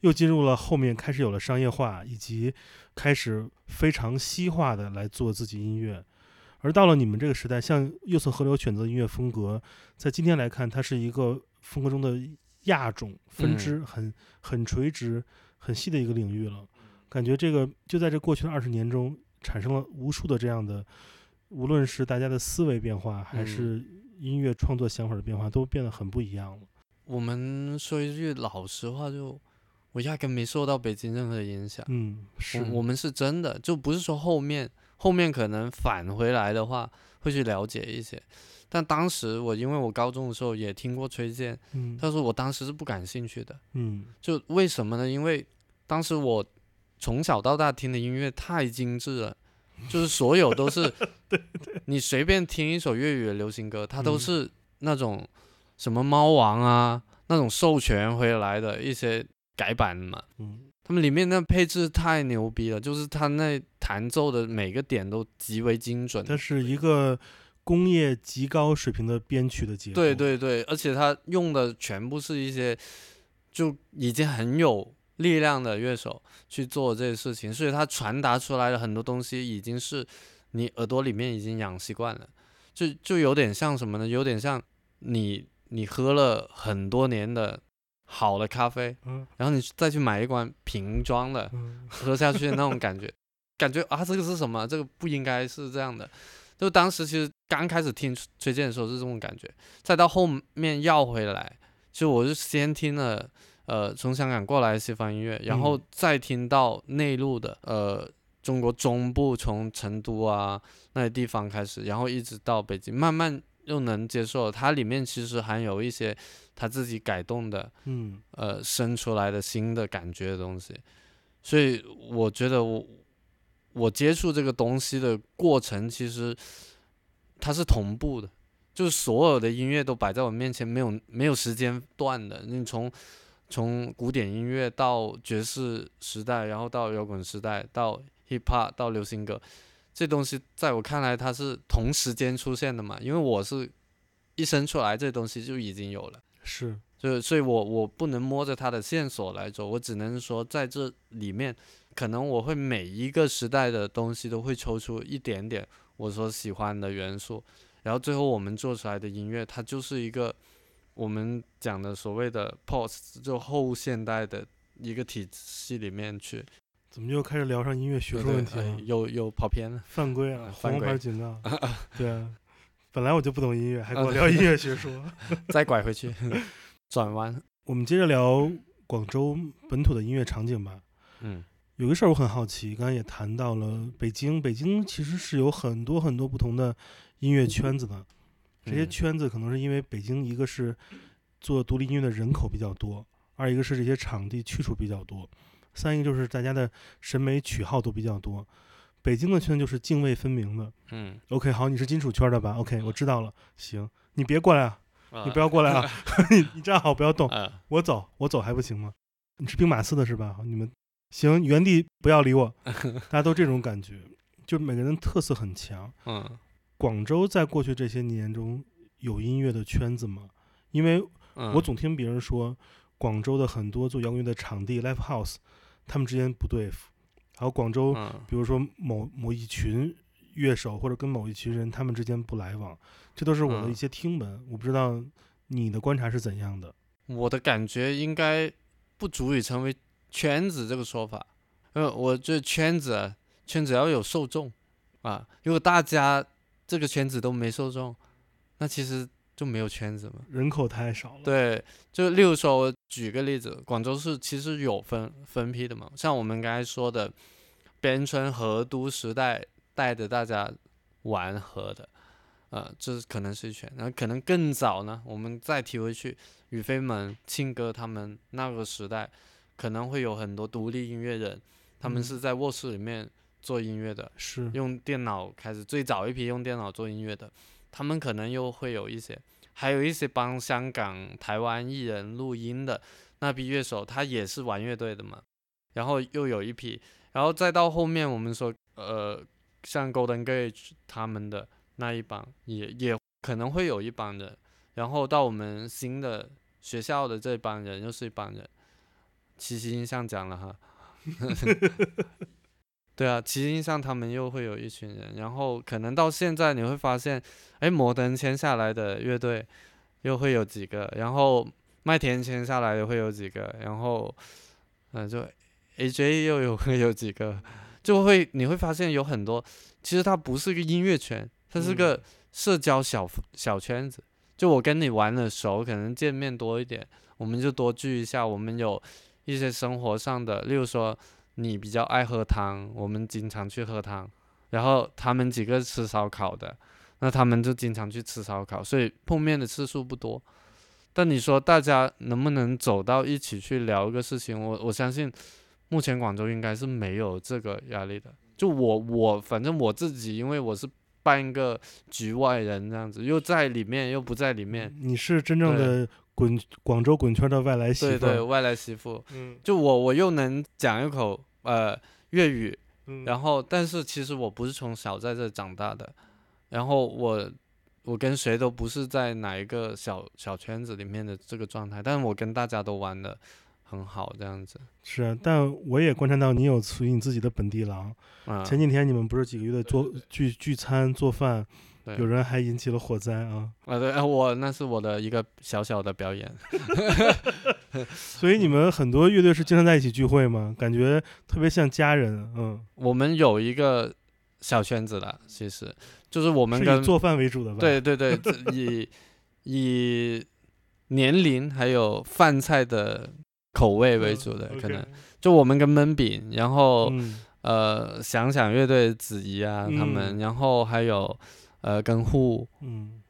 又进入了后面开始有了商业化，以及开始非常西化的来做自己音乐。而到了你们这个时代，像右侧河流选择的音乐风格，在今天来看，它是一个风格中的亚种分支，很很垂直、很细的一个领域了。感觉这个就在这过去的二十年中，产生了无数的这样的，无论是大家的思维变化，还是音乐创作想法的变化，都变得很不一样了。我们说一句老实话就，我压根没受到北京任何的影响。嗯，是我我们是真的，就不是说后面后面可能返回来的话会去了解一些。但当时我因为我高中的时候也听过崔健，嗯但是我当时是不感兴趣的。嗯就为什么呢？因为当时我从小到大听的音乐太精致了，就是所有都是，你随便听一首粤语的流行歌，它都嗯是那种什么猫王啊，那种授权回来的一些改版嘛。嗯他们里面那配置太牛逼了，就是他那弹奏的每个点都极为精准。它是一个工业极高水平的编曲的结果。对对对，而且他用的全部是一些就已经很有力量的乐手去做这些事情，所以他传达出来的很多东西已经是你耳朵里面已经养习惯了，就就有点像什么呢？有点像你你喝了很多年的好的咖啡，嗯然后你再去买一罐瓶装的，嗯 喝下去的那种感觉，感觉啊，这个是什么？这个不应该是这样的。就当时其实刚开始听崔健的时候是这种感觉，再到后面要回来，其实我是先听了呃从香港过来的西方音乐，然后嗯。再听到内陆的呃中国中部从成都啊那些地方开始，然后一直到北京，慢慢又能接受它里面其实含有一些他自己改动的嗯。呃生出来的新的感觉的东西，所以我觉得我我接触这个东西的过程，其实它是同步的，就是所有的音乐都摆在我面前，没有没有时间段的。你从从古典音乐到爵士时代，然后到摇滚时代，到 hip hop，到流行歌，这东西在我看来它是同时间出现的嘛，因为我是一生出来，这东西就已经有了。是就所以我我不能摸着它的线索来走，我只能说在这里面，可能我会每一个时代的东西都会抽出一点点我所喜欢的元素，然后最后我们做出来的音乐，它就是一个我们讲的所谓的 post 就后现代的一个体系里面去。怎么又开始聊上音乐学术问题了？有有跑偏了，犯规啊！呃红牌警告。对啊，本来我就不懂音乐，还跟我聊音 乐学说。再拐回去，转弯。我们接着聊广州本土的音乐场景吧。嗯有个事儿我很好奇，刚才也谈到了北京，北京其实是有很多很多不同的音乐圈子的。这些嗯圈子可能是因为北京一个是做独立音乐的人口比较多，二一个是这些场地去处比较多，三一个就是大家的审美取号都比较多。北京的圈就是泾渭分明的。嗯，OK，好，你是金属圈的吧？OK，我知道了。行，你别过来啊，你不要要过来啊，你你站好，不要动，呃我走，我走还不行吗？你是兵马司的是吧？你们行，原地不要理我，大家都这种感觉，就每个人特色很强。嗯广州在过去这些年中有音乐的圈子吗？因为嗯，我总听别人说，广州的很多做摇滚乐的场地 live house，他们之间不对付。还有广州，嗯比如说某某一群乐手或者跟某一群人，他们之间不来往，这都是我的一嗯些听闻。我不知道你的观察是怎样的。我的感觉应该不足以成为圈子这个说法，因为我这圈子啊，圈子要有受众啊，如果大家这个圈子都没受众，那其实就没有圈子嘛。人口太少了。，对，就例如说，我举个例子，广州市其实有分分批的嘛，像我们刚才说的，边村河都时代带着大家玩河的，呃，这可能是一圈，然后可能更早呢，我们再提回去，宇飞们、庆哥他们那个时代，可能会有很多独立音乐人，他们嗯是在卧室里面做音乐的，是用电脑开始，最早一批用电脑做音乐的，他们可能又会有一些，还有一些帮香港、台湾艺人录音的那批乐手，他也是玩乐队的嘛。然后又有一批，然后再到后面我们说，呃，像 Golden Gate 他们的那一帮，也也可能会有一帮人，然后到我们新的学校的这帮人又是一帮人。七夕印象讲了哈。对啊，其实印象他们又会有一群人，然后可能到现在你会发现，哎，摩登签下来的乐队又会有几个，然后麦田签下来的会有几个，然后嗯、呃就 AJ 又有 会有几个，就会你会发现有很多，其实它不是个音乐圈，它是个社交小小圈子。就我跟你玩的熟，可能见面多一点，我们就多聚一下。我们有一些生活上的，例如说你比较爱喝汤，我们经常去喝汤，然后他们几个吃烧烤的，那他们就经常去吃烧烤，所以碰面的次数不多。但你说大家能不能走到一起去聊一个事情？我我相信，目前广州应该是没有这个压力的。就我我反正我自己，因为我是半个局外人这样子，又在里面又不在里面，你是真正的滚广州滚圈的外来媳妇，对对，外来媳妇。嗯。就我我又能讲一口呃粤语，嗯，然后但是其实我不是从小在这长大的，然后我我跟谁都不是在哪一个小小圈子里面的这个状态，但是我跟大家都玩的很好这样子。是啊，但我也观察到你有属于你自己的本地郎。啊，前几天你们不是几个月的做聚聚餐做饭，有人还引起了火灾啊，啊对，啊我那是我的一个小小的表演。所以你们很多乐队是经常在一起聚会吗？感觉特别像家人，嗯，我们有一个小圈子的，其实就是我们以做饭为主的吧？，对对对，以以年龄还有饭菜的口味为主的，可能就我们跟焖饼，然后、嗯呃想想乐队子怡啊他们，嗯然后还有呃跟户嗯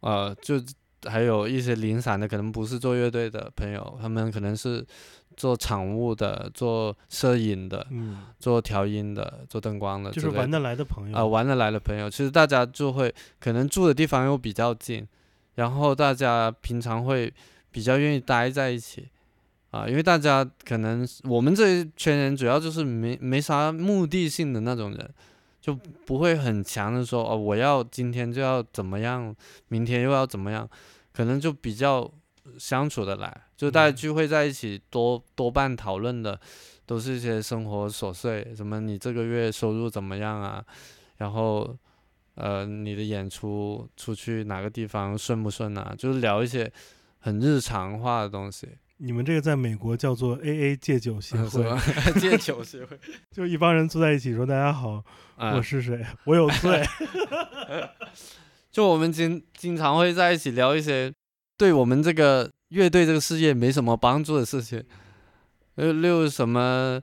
呃就还有一些零散的，可能不是做乐队的朋友，他们可能是做场务的、做摄影的、嗯，做调音的、做灯光的，就是玩得来的朋。友啊、玩得来的朋友，其实大家就会可能住的地方又比较近，然后大家平常会比较愿意待在一起啊，因为大家可能我们这一圈人主要就是没没啥目的性的那种人，就不会很强的说哦，我要今天就要怎么样，明天又要怎么样，可能就比较相处的来，就大家嗯。聚会在一起多多半讨论的都是一些生活琐碎，什么你这个月收入怎么样啊，然后呃你的演出出去哪个地方顺不顺啊，就是聊一些很日常化的东西，你们这个在美国叫做 A A 戒酒协会，戒酒协会，就一帮人坐在一起说：“大家好，啊我是谁？我有罪。就我们经经常会在一起聊一些对我们这个乐队这个事业没什么帮助的事情，呃，例如什么，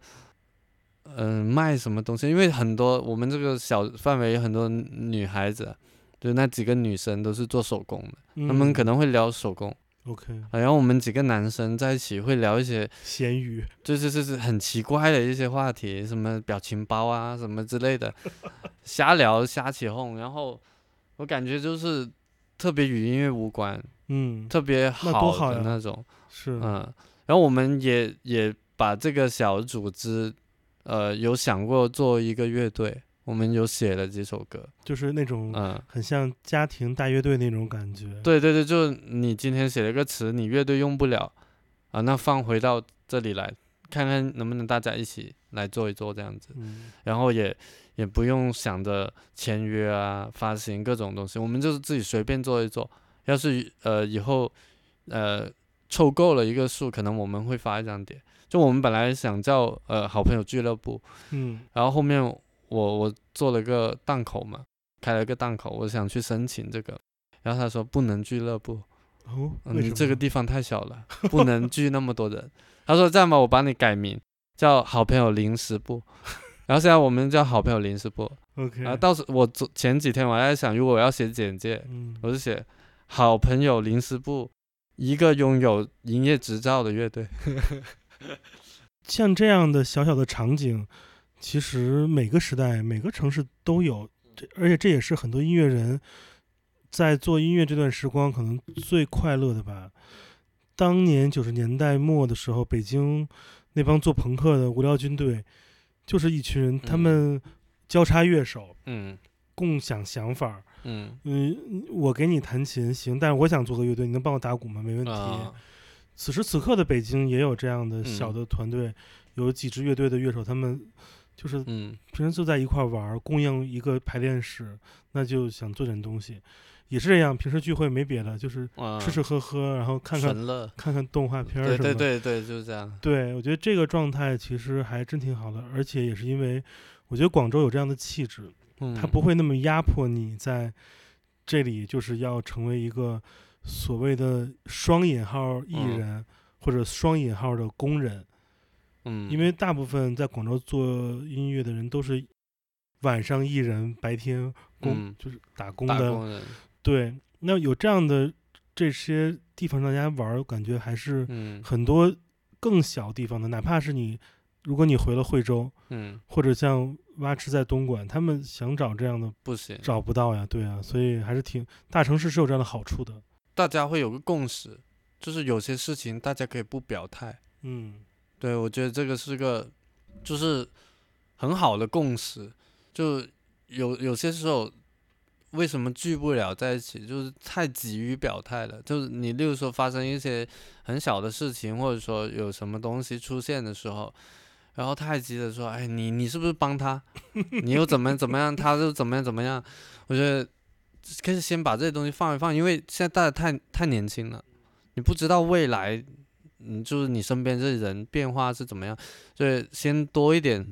嗯、卖什么东西，因为很多我们这个小范围有很多女孩子，就那几个女生都是做手工的，嗯”她们可能会聊手工，OK 啊然后我们几个男生在一起会聊一些咸鱼，就是就是很奇怪的一些话题，什么表情包啊什么之类的，瞎聊瞎起哄，然后我感觉就是特别与音乐无关，嗯，特别好的那种，是，嗯，然后我们也也把这个小组织，呃，有想过做一个乐队，我们有写了几首歌，就是那种嗯。很像家庭大乐队那种感觉。，对对对，就是你今天写了个词，你乐队用不了啊，那放回到这里来，看看能不能大家一起来做一做这样子。嗯然后也也不用想着签约啊、发行各种东西，我们就是自己随便做一做。要是呃以后呃凑够了一个数，可能我们会发一张碟。就我们本来想叫呃好朋友俱乐部，嗯然后后面我我做了个档口嘛，开了个档口，我想去申请这个，然后他说不能俱乐部，哦，你这个地方太小了，不能聚那么多人。他说这样吧，我帮你改名叫好朋友临时部，然后现在我们叫好朋友临时部。OK，然后到时我昨前几天我还在想，如果我要写简介，嗯我就写好朋友临时部，一个拥有营业执照的乐队。像这样的小小的场景，其实每个时代、每个城市都有，这而且这也是很多音乐人在做音乐这段时光可能最快乐的吧。当年九十年代末的时候，北京那帮做朋克的无聊军队，就是一群人，他嗯们交叉乐手，嗯共享想法。嗯嗯，我给你弹琴行，但是我想做个乐队，你能帮我打鼓吗？没问题。啊此时此刻的北京也有这样的小嗯的团队，有几支乐队的乐手，他们就是嗯平时就在一块儿玩儿，供应一个排练室，那就想做点东西，也是这样。平时聚会没别的，就是啊，吃吃喝喝，然后看看。看看动画片儿什么的。对对对，就是这样。对我觉得这个状态其实还真挺好的，而且也是因为我觉得广州有这样的气质，嗯，它不会那么压迫你在这里，就是要成为一个所谓的双引号艺嗯人、或者双引号的工人，嗯，因为大部分在广州做音乐的人都是晚上艺人，白天工、嗯就是打工的。对，那有这样的这些地方让大家玩儿，感觉还是嗯很多更小地方的，哪怕是你，如果你回了惠州，嗯，或者像蛙池在东莞，他们想找这样的不行，找不到呀，对啊，所以还是挺大城市是有这样的好处的。大家会有个共识，就是有些事情大家可以不表态。嗯对，我觉得这个是个，就是很好的共识。就有有些时候，为什么聚不了在一起，就是太急于表态了。就是你，例如说发生一些很小的事情，或者说有什么东西出现的时候，然后太急的说，哎，你你是不是帮他？你又怎么怎么样？他又怎么样怎么样？我觉得可以先把这些东西放一放，因为现在大家太太年轻了，你不知道未来。嗯，就是你身边这人变化是怎么样，所以先多一点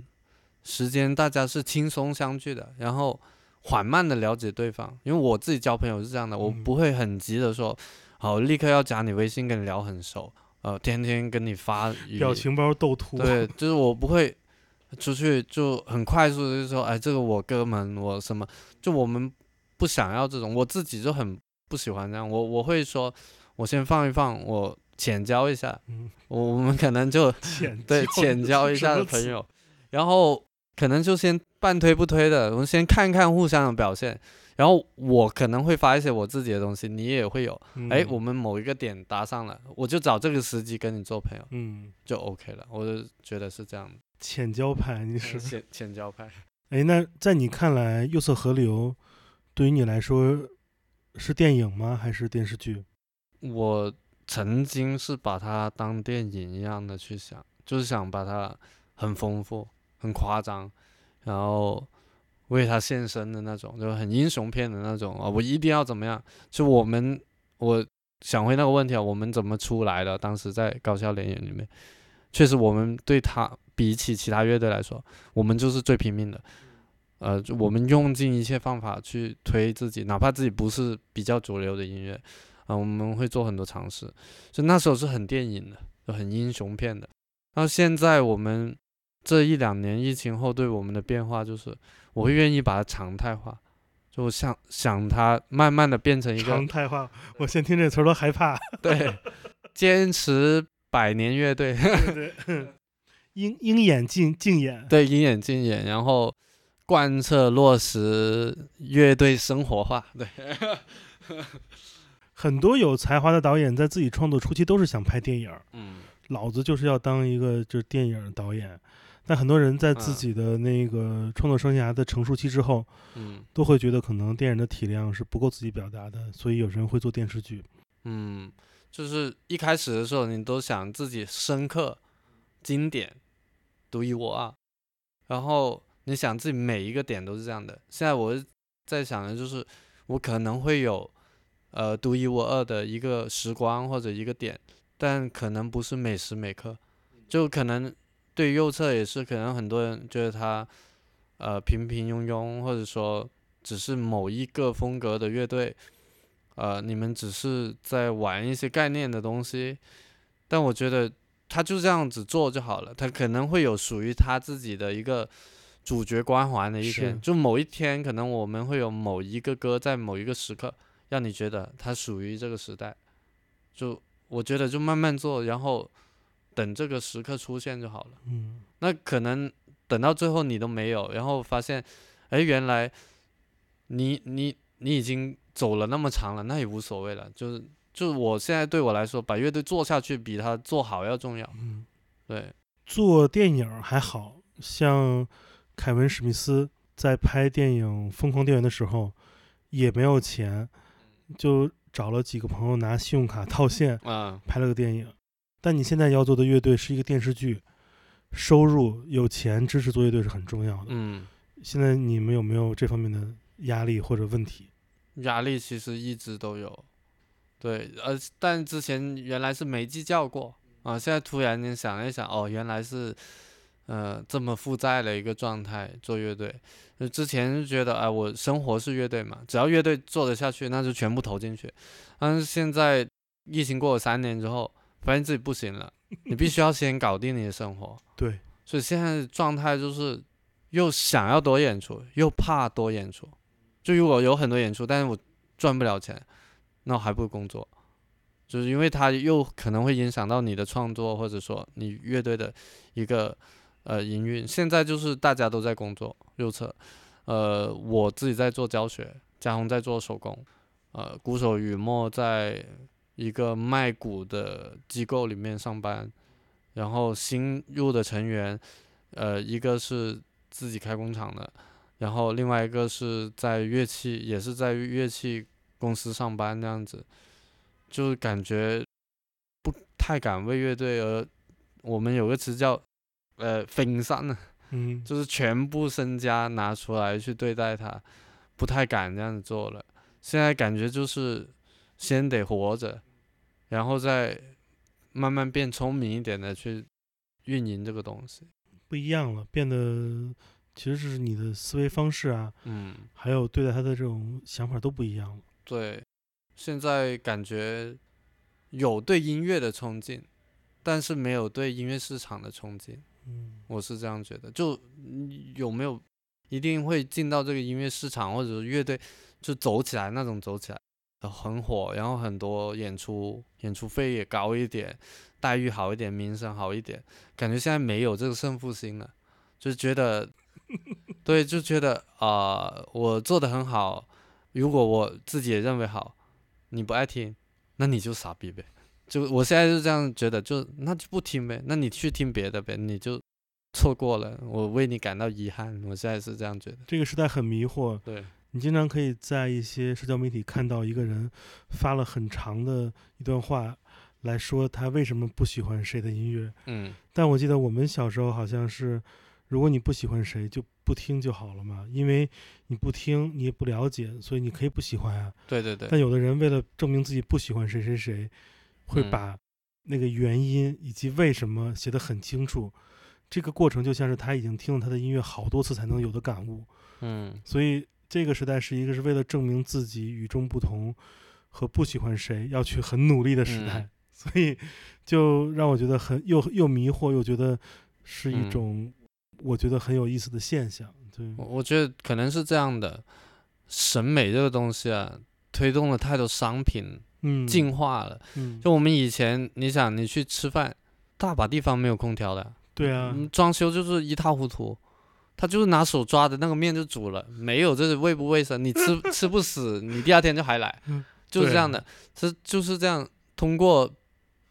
时间，大家是轻松相聚的，然后缓慢的了解对方。因为我自己交朋友是这样的，我嗯。不会很急的说，好，立刻要加你微信跟你聊很熟，呃，天天跟你发语表情包斗图，对，就是我不会出去就很快速的就说，哎，这个我哥们，我什么，就我们不想要这种，我自己就很不喜欢这样，我我会说，我先放一放，我浅交一下，嗯，我我们可能就 浅对 浅交一下的朋友，然后可能就先半推不推的，我们先看看互相的表现，然后我可能会发一些我自己的东西，你也会有，哎，嗯我们某一个点搭上了，我就找这个时机跟你做朋友，嗯。就 OK 了，我就觉得是这样。的。浅交派，你是。浅浅交派。哎，那在你看来，《右侧河流》对于你来说是电影吗？还是电视剧？我曾经是把它当电影一样的去想，就是想把它很丰富、很夸张，然后为它献身的那种，就很英雄片的那种啊！我一定要怎么样？就我们，我想回那个问题啊，我们怎么出来的？当时在高校联演里面，确实我们对他比起其他乐队来说，我们就是最拼命的。呃，我们用尽一切方法去推自己，哪怕自己不是比较主流的音乐，啊、我们会做很多尝试。所以那时候是很电影的，就很英雄片的。然后现在我们这一两年疫情后对我们的变化，就是我会愿意把它常态化，就想想它慢慢的变成一个常态化，我先听这词儿都害怕。对，坚持百年乐队，对对，鹰鹰眼竞竞演，对，鹰眼竞演，然后贯彻落实乐队生活化，对，很多有才华的导演在自己创作初期都是想拍电影儿，嗯老子就是要当一个就是电影导演。但很多人在自嗯己的那个创作生涯的成熟期之后，嗯都会觉得可能电影的体量是不够自己表达的，所以有人会做电视剧。嗯，就是一开始的时候，你都想自己深刻、经典、独一无二，然后你想自己每一个点都是这样的。现在我在想的就是，我可能会有呃独一无二的一个时光或者一个点，但可能不是每时每刻，就可能对右侧也是，可能很多人觉得他呃平平庸庸，或者说只是某一个风格的乐队。呃，你们只是在玩一些概念的东西，但我觉得他就这样子做就好了。他可能会有属于他自己的一个主角光环的一天，就某一天，可能我们会有某一个歌在某一个时刻，让你觉得它属于这个时代。就我觉得就慢慢做，然后等这个时刻出现就好了。嗯，那可能等到最后你都没有，然后发现，哎，原来你你你已经走了那么长了，那也无所谓了。就是就是我现在对我来说，把乐队做下去比他做好要重要。嗯，对，做电影还好像凯文史密斯在拍电影《疯狂店员》的时候也没有钱，就找了几个朋友拿信用卡套现 啊拍了个电影。但你现在要做的乐队是一个电视剧，收入有钱支持做乐队是很重要的。嗯，现在你们有没有这方面的压力或者问题？压力其实一直都有。对，呃，但之前原来是没计较过啊，现在突然间想一想，哦，原来是，呃，这么负债的一个状态做乐队。就之前就觉得，哎、我生活是乐队嘛，只要乐队做得下去，那就全部投进去。但是现在疫情过了三年之后，发现自己不行了，你必须要先搞定你的生活。对，所以现在的状态就是又想要多演出，又怕多演出。就如果有很多演出，但是我赚不了钱，那我还不如工作。就是因为它又可能会影响到你的创作，或者说你乐队的一个呃营运。现在就是大家都在工作，右侧，呃，我自己在做教学，嘉宏在做手工，呃，鼓手雨墨在一个卖鼓的机构里面上班，然后新入的成员，呃，一个是自己开工厂的，然后另外一个是在乐器，也是在乐器公司上班这样子，就感觉不太敢为乐队而，我们有个词叫呃分散呢，嗯，就是全部身家拿出来去对待他，不太敢这样子做了。现在感觉就是先得活着，然后再慢慢变聪明一点的去运营这个东西。不一样了，变得其实是你的思维方式啊，嗯，还有对待他的这种想法都不一样了。对，现在感觉有对音乐的冲劲，但是没有对音乐市场的冲劲。嗯我是这样觉得，就嗯有没有一定会进到这个音乐市场，或者是乐队就走起来那种走起来很火，然后很多演出，演出费也高一点，待遇好一点，名声好一点，感觉现在没有这个胜负心了，就觉得对，就觉得啊、我做的很好，如果我自己也认为好，你不爱听，那你就傻逼呗。就我现在就这样觉得，就那就不听呗，那你去听别的呗，你就错过了，我为你感到遗憾。我现在是这样觉得。这个时代很迷惑，对，你经常可以在一些社交媒体看到一个人发了很长的一段话来说他为什么不喜欢谁的音乐，嗯，但我记得我们小时候好像是，如果你不喜欢谁就不听就好了嘛，因为你不听你也不了解，所以你可以不喜欢啊。对对对，但有的人为了证明自己不喜欢谁谁谁，会嗯把那个原因以及为什么写得很清楚。这个过程就像是他已经听了他的音乐好多次才能有的感悟，嗯所以这个时代是一个是为了证明自己与众不同和不喜欢谁要去很努力的时代，嗯 所以就让我觉得很又又迷惑，又觉得是一嗯种我觉得很有意思的现象。对，我我觉得可能是这样的，审美这个东西啊，推动了太多商品嗯，进化了。嗯，就我们以前，你想你去吃饭，大把地方没有空调的，对啊，嗯，装修就是一塌糊涂。他就是拿手抓的那个面就煮了，没有这是卫不卫生，你吃 吃不死，你第二天就还来。嗯，就是这样的，是就是这样，通过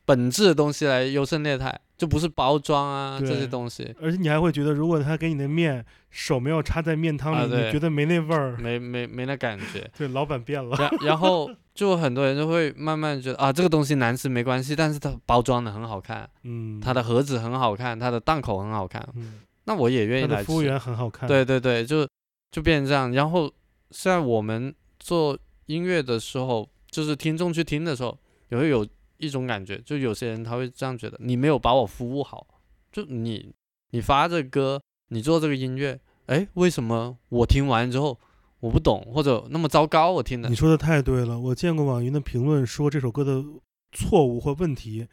本质的东西来优胜劣汰，就不是包装啊这些东西，而且你还会觉得，如果他给你的面手没有插在面汤里，啊你觉得没那味儿。没没没那感觉。对，老板变了。然然后就很多人就会慢慢觉得啊，这个东西难吃没关系，但是它包装的很好看，嗯，它的盒子很好看，它的档口很好看，嗯，那我也愿意来吃。他的服务员很好看。，对对对，就就变成这样。然后现在我们做音乐的时候，就是听众去听的时候，也会有一种感觉，就有些人他会这样觉得，你没有把我服务好，就你你发这个歌，你做这个音乐，哎，为什么我听完之后我不懂，或者那么糟糕，我听的你，说的太对了。我见过网云的评论说这首歌的错误或问题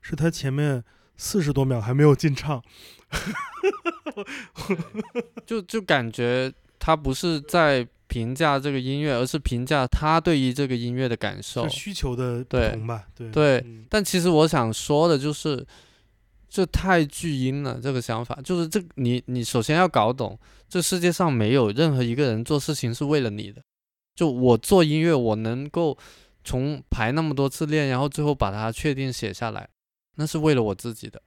是他前面四十多秒还没有进唱。就就感觉他不是在评价这个音乐，而是评价他对于这个音乐的感受。需求的不对同吧？对对嗯但其实我想说的就是，这太巨婴了。这个想法就是这，你你首先要搞懂，这世界上没有任何一个人做事情是为了你的。就我做音乐，我能够从排那么多次练，然后最后把它确定写下来，那是为了我自己的。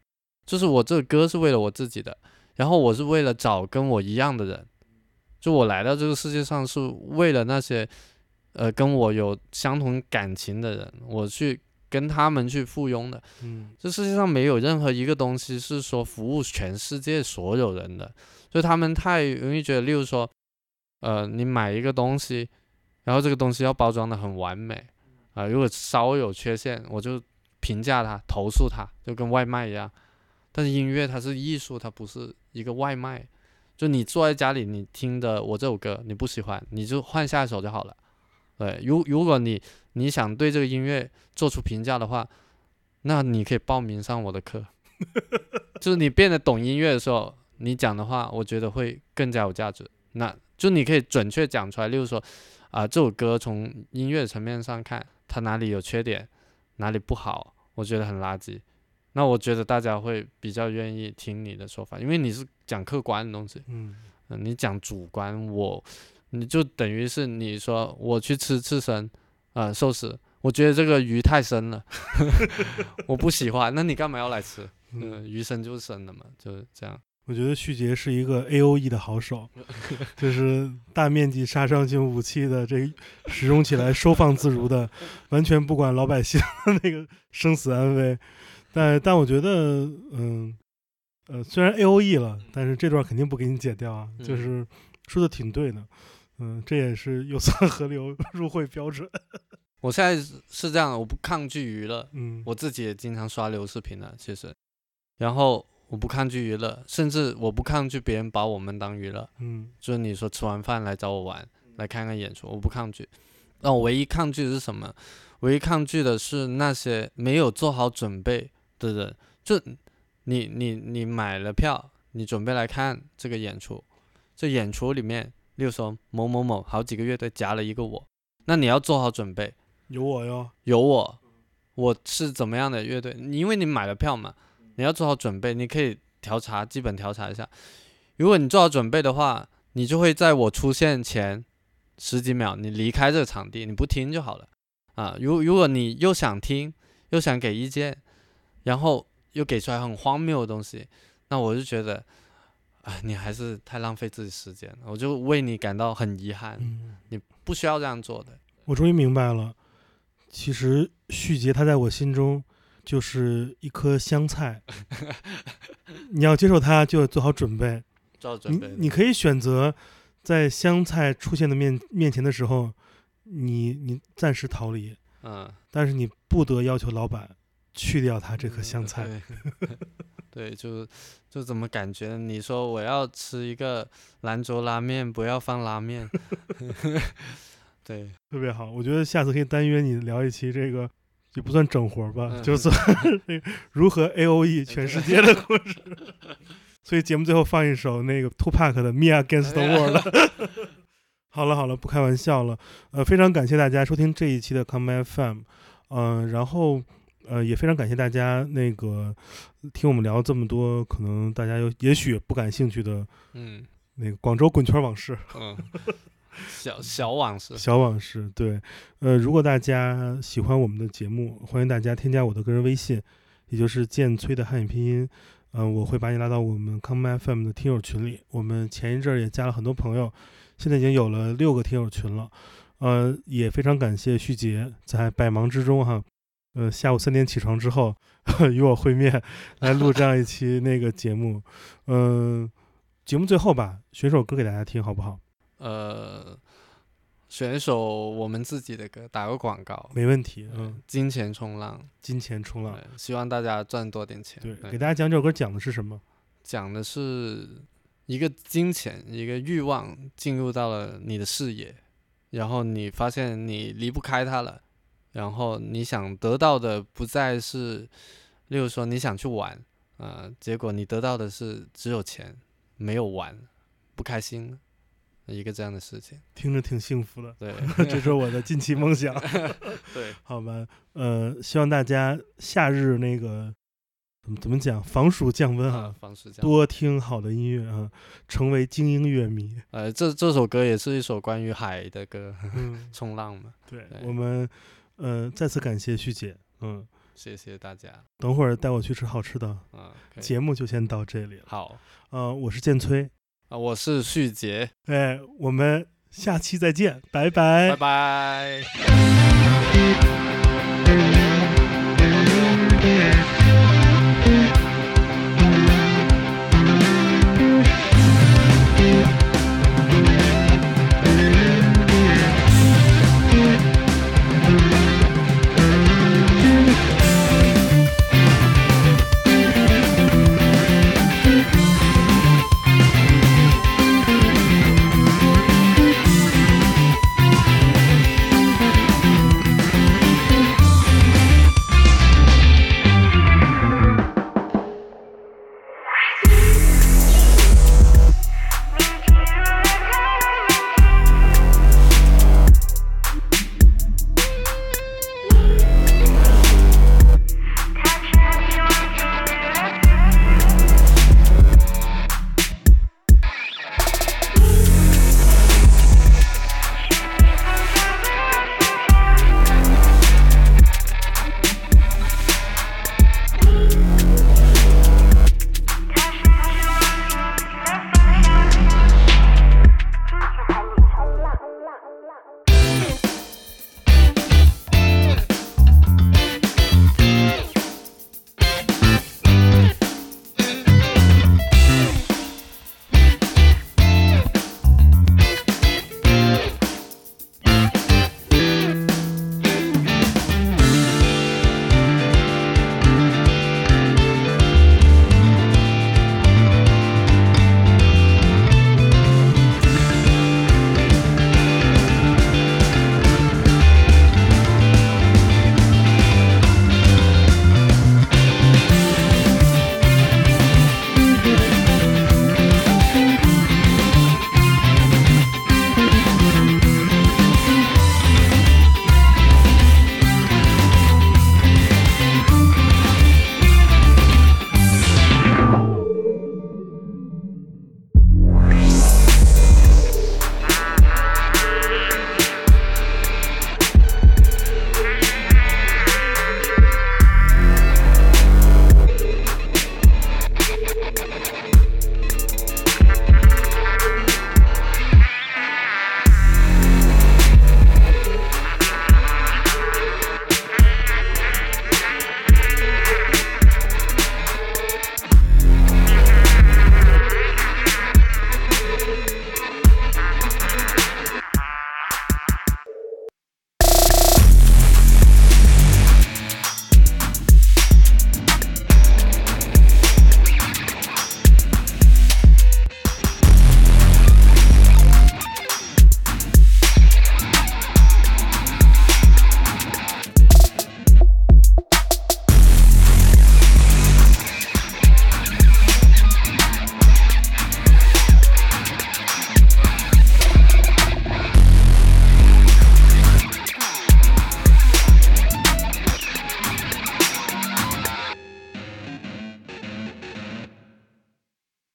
就是我这个歌是为了我自己的，然后我是为了找跟我一样的人。就我来到这个世界上是为了那些，呃，跟我有相同感情的人，我去跟他们去附庸的。嗯这世界上没有任何一个东西是说服务全世界所有人的，就他们太容易觉得，例如说，呃，你买一个东西，然后这个东西要包装的很完美，啊、如果稍微有缺陷，我就评价它、投诉它，就跟外卖一样。但是音乐它是艺术，它不是一个外卖。就你坐在家里，你听的我这首歌你不喜欢，你就换下一首就好了。对，如如果你你想对这个音乐做出评价的话，那你可以报名上我的课。就是你变得懂音乐的时候，你讲的话，我觉得会更加有价值。那就你可以准确讲出来，例如说，啊、这首歌从音乐层面上看，它哪里有缺点，哪里不好，我觉得很垃圾。那我觉得大家会比较愿意听你的说法，因为你是讲客观的东西，嗯嗯，你讲主观，我你就等于是你说我去吃刺身，呃，寿司，我觉得这个鱼太生了，我不喜欢，那你干嘛要来吃？嗯，嗯，鱼生就是生的嘛，就是这样。我觉得旭杰是一个 A O E 的好手，就是大面积杀伤性武器的这使用起来收放自如的，完全不管老百姓的那个生死安危。但但我觉得，嗯呃，虽然 A O E 了，但是这段肯定不给你剪掉啊，就嗯是说的挺对的。嗯，这也是有色河流 入会标准。我现在是是这样的，我不抗拒娱乐，嗯，我自己也经常刷流视频的，其实，然后我不抗拒娱乐，甚至我不抗拒别人把我们当娱乐。嗯就是你说吃完饭来找我玩，来看看演出，我不抗拒。那我唯一抗拒的是什么？唯一抗拒的是那些没有做好准备的人。就你你你买了票，你准备来看这个演出，这演出里面，例如说某某某好几个乐队夹了一个我，那你要做好准备，有我哟。有我，我是怎么样的乐队？你因为你买了票嘛，你要做好准备，你可以调查，基本调查一下。如果你做好准备的话，你就会在我出现前十几秒，你离开这个场地，你不听就好了啊。如如果你又想听，又想给意见，然后又给出来很荒谬的东西，那我就觉得，哎，你还是太浪费自己时间了，我就为你感到很遗憾，嗯，你不需要这样做的。我终于明白了，其实旭杰他在我心中就是一颗香菜，你要接受它，就要做好准备。你做好准备的。你可以选择在香菜出现的面面前的时候，你你暂时逃离，嗯。但是你不得要求老板去掉它这颗香菜。对，对，就就怎么感觉？你说我要吃一个兰州拉面，不要放拉面。对，特别好，我觉得下次可以单约你聊一期这个，也不算整活儿吧，嗯就算这个如何 A O E 全世界的故事。所以节目最后放一首那个 Tupac 的《Me Against the World》。好了好了，不开玩笑了。呃，非常感谢大家收听这一期的 Come FM，嗯、然后呃也非常感谢大家那个听我们聊这么多，可能大家有也许不感兴趣的嗯那个广州滚圈往事。嗯，小小往事。小往事，对，呃，如果大家喜欢我们的节目，欢迎大家添加我的个人微信，也就是剑崔的汉语拼音，嗯、我会把你拉到我们 Come FM 的听友群里。我们前一阵儿也加了很多朋友，现在已经有了六个听友群了，呃，也非常感谢旭杰在百忙之中哈，呃，下午三点起床之后 与我会面来录这样一期那个节目，嗯、节目最后吧，选首歌给大家听好不好？呃，选一首我们自己的歌，打个广告。没问题，嗯嗯，，金钱冲浪，金钱冲浪。希望大家赚多点钱。对，给大家讲这首歌讲的是什么？讲的是一个金钱，一个欲望进入到了你的视野，然后你发现你离不开它了，然后你想得到的不再是，例如说你想去玩，呃，结果你得到的是只有钱，没有玩，不开心，一个这样的事情。听着挺幸福的，对 这是我的近期梦想。对，好吧，呃，希望大家夏日那个怎么怎么讲，防暑降温啊啊，，方式这样。多听好的音乐啊，成为精英乐迷。呃，这这首歌也是一首关于海的歌，嗯，冲浪嘛。对对我们，呃，再次感谢旭姐。嗯，谢谢大家。等会儿带我去吃好吃的。嗯，节目就先到这里了。好呃，我是建崔，啊，我是旭杰。哎，我们下期再见，拜拜拜拜。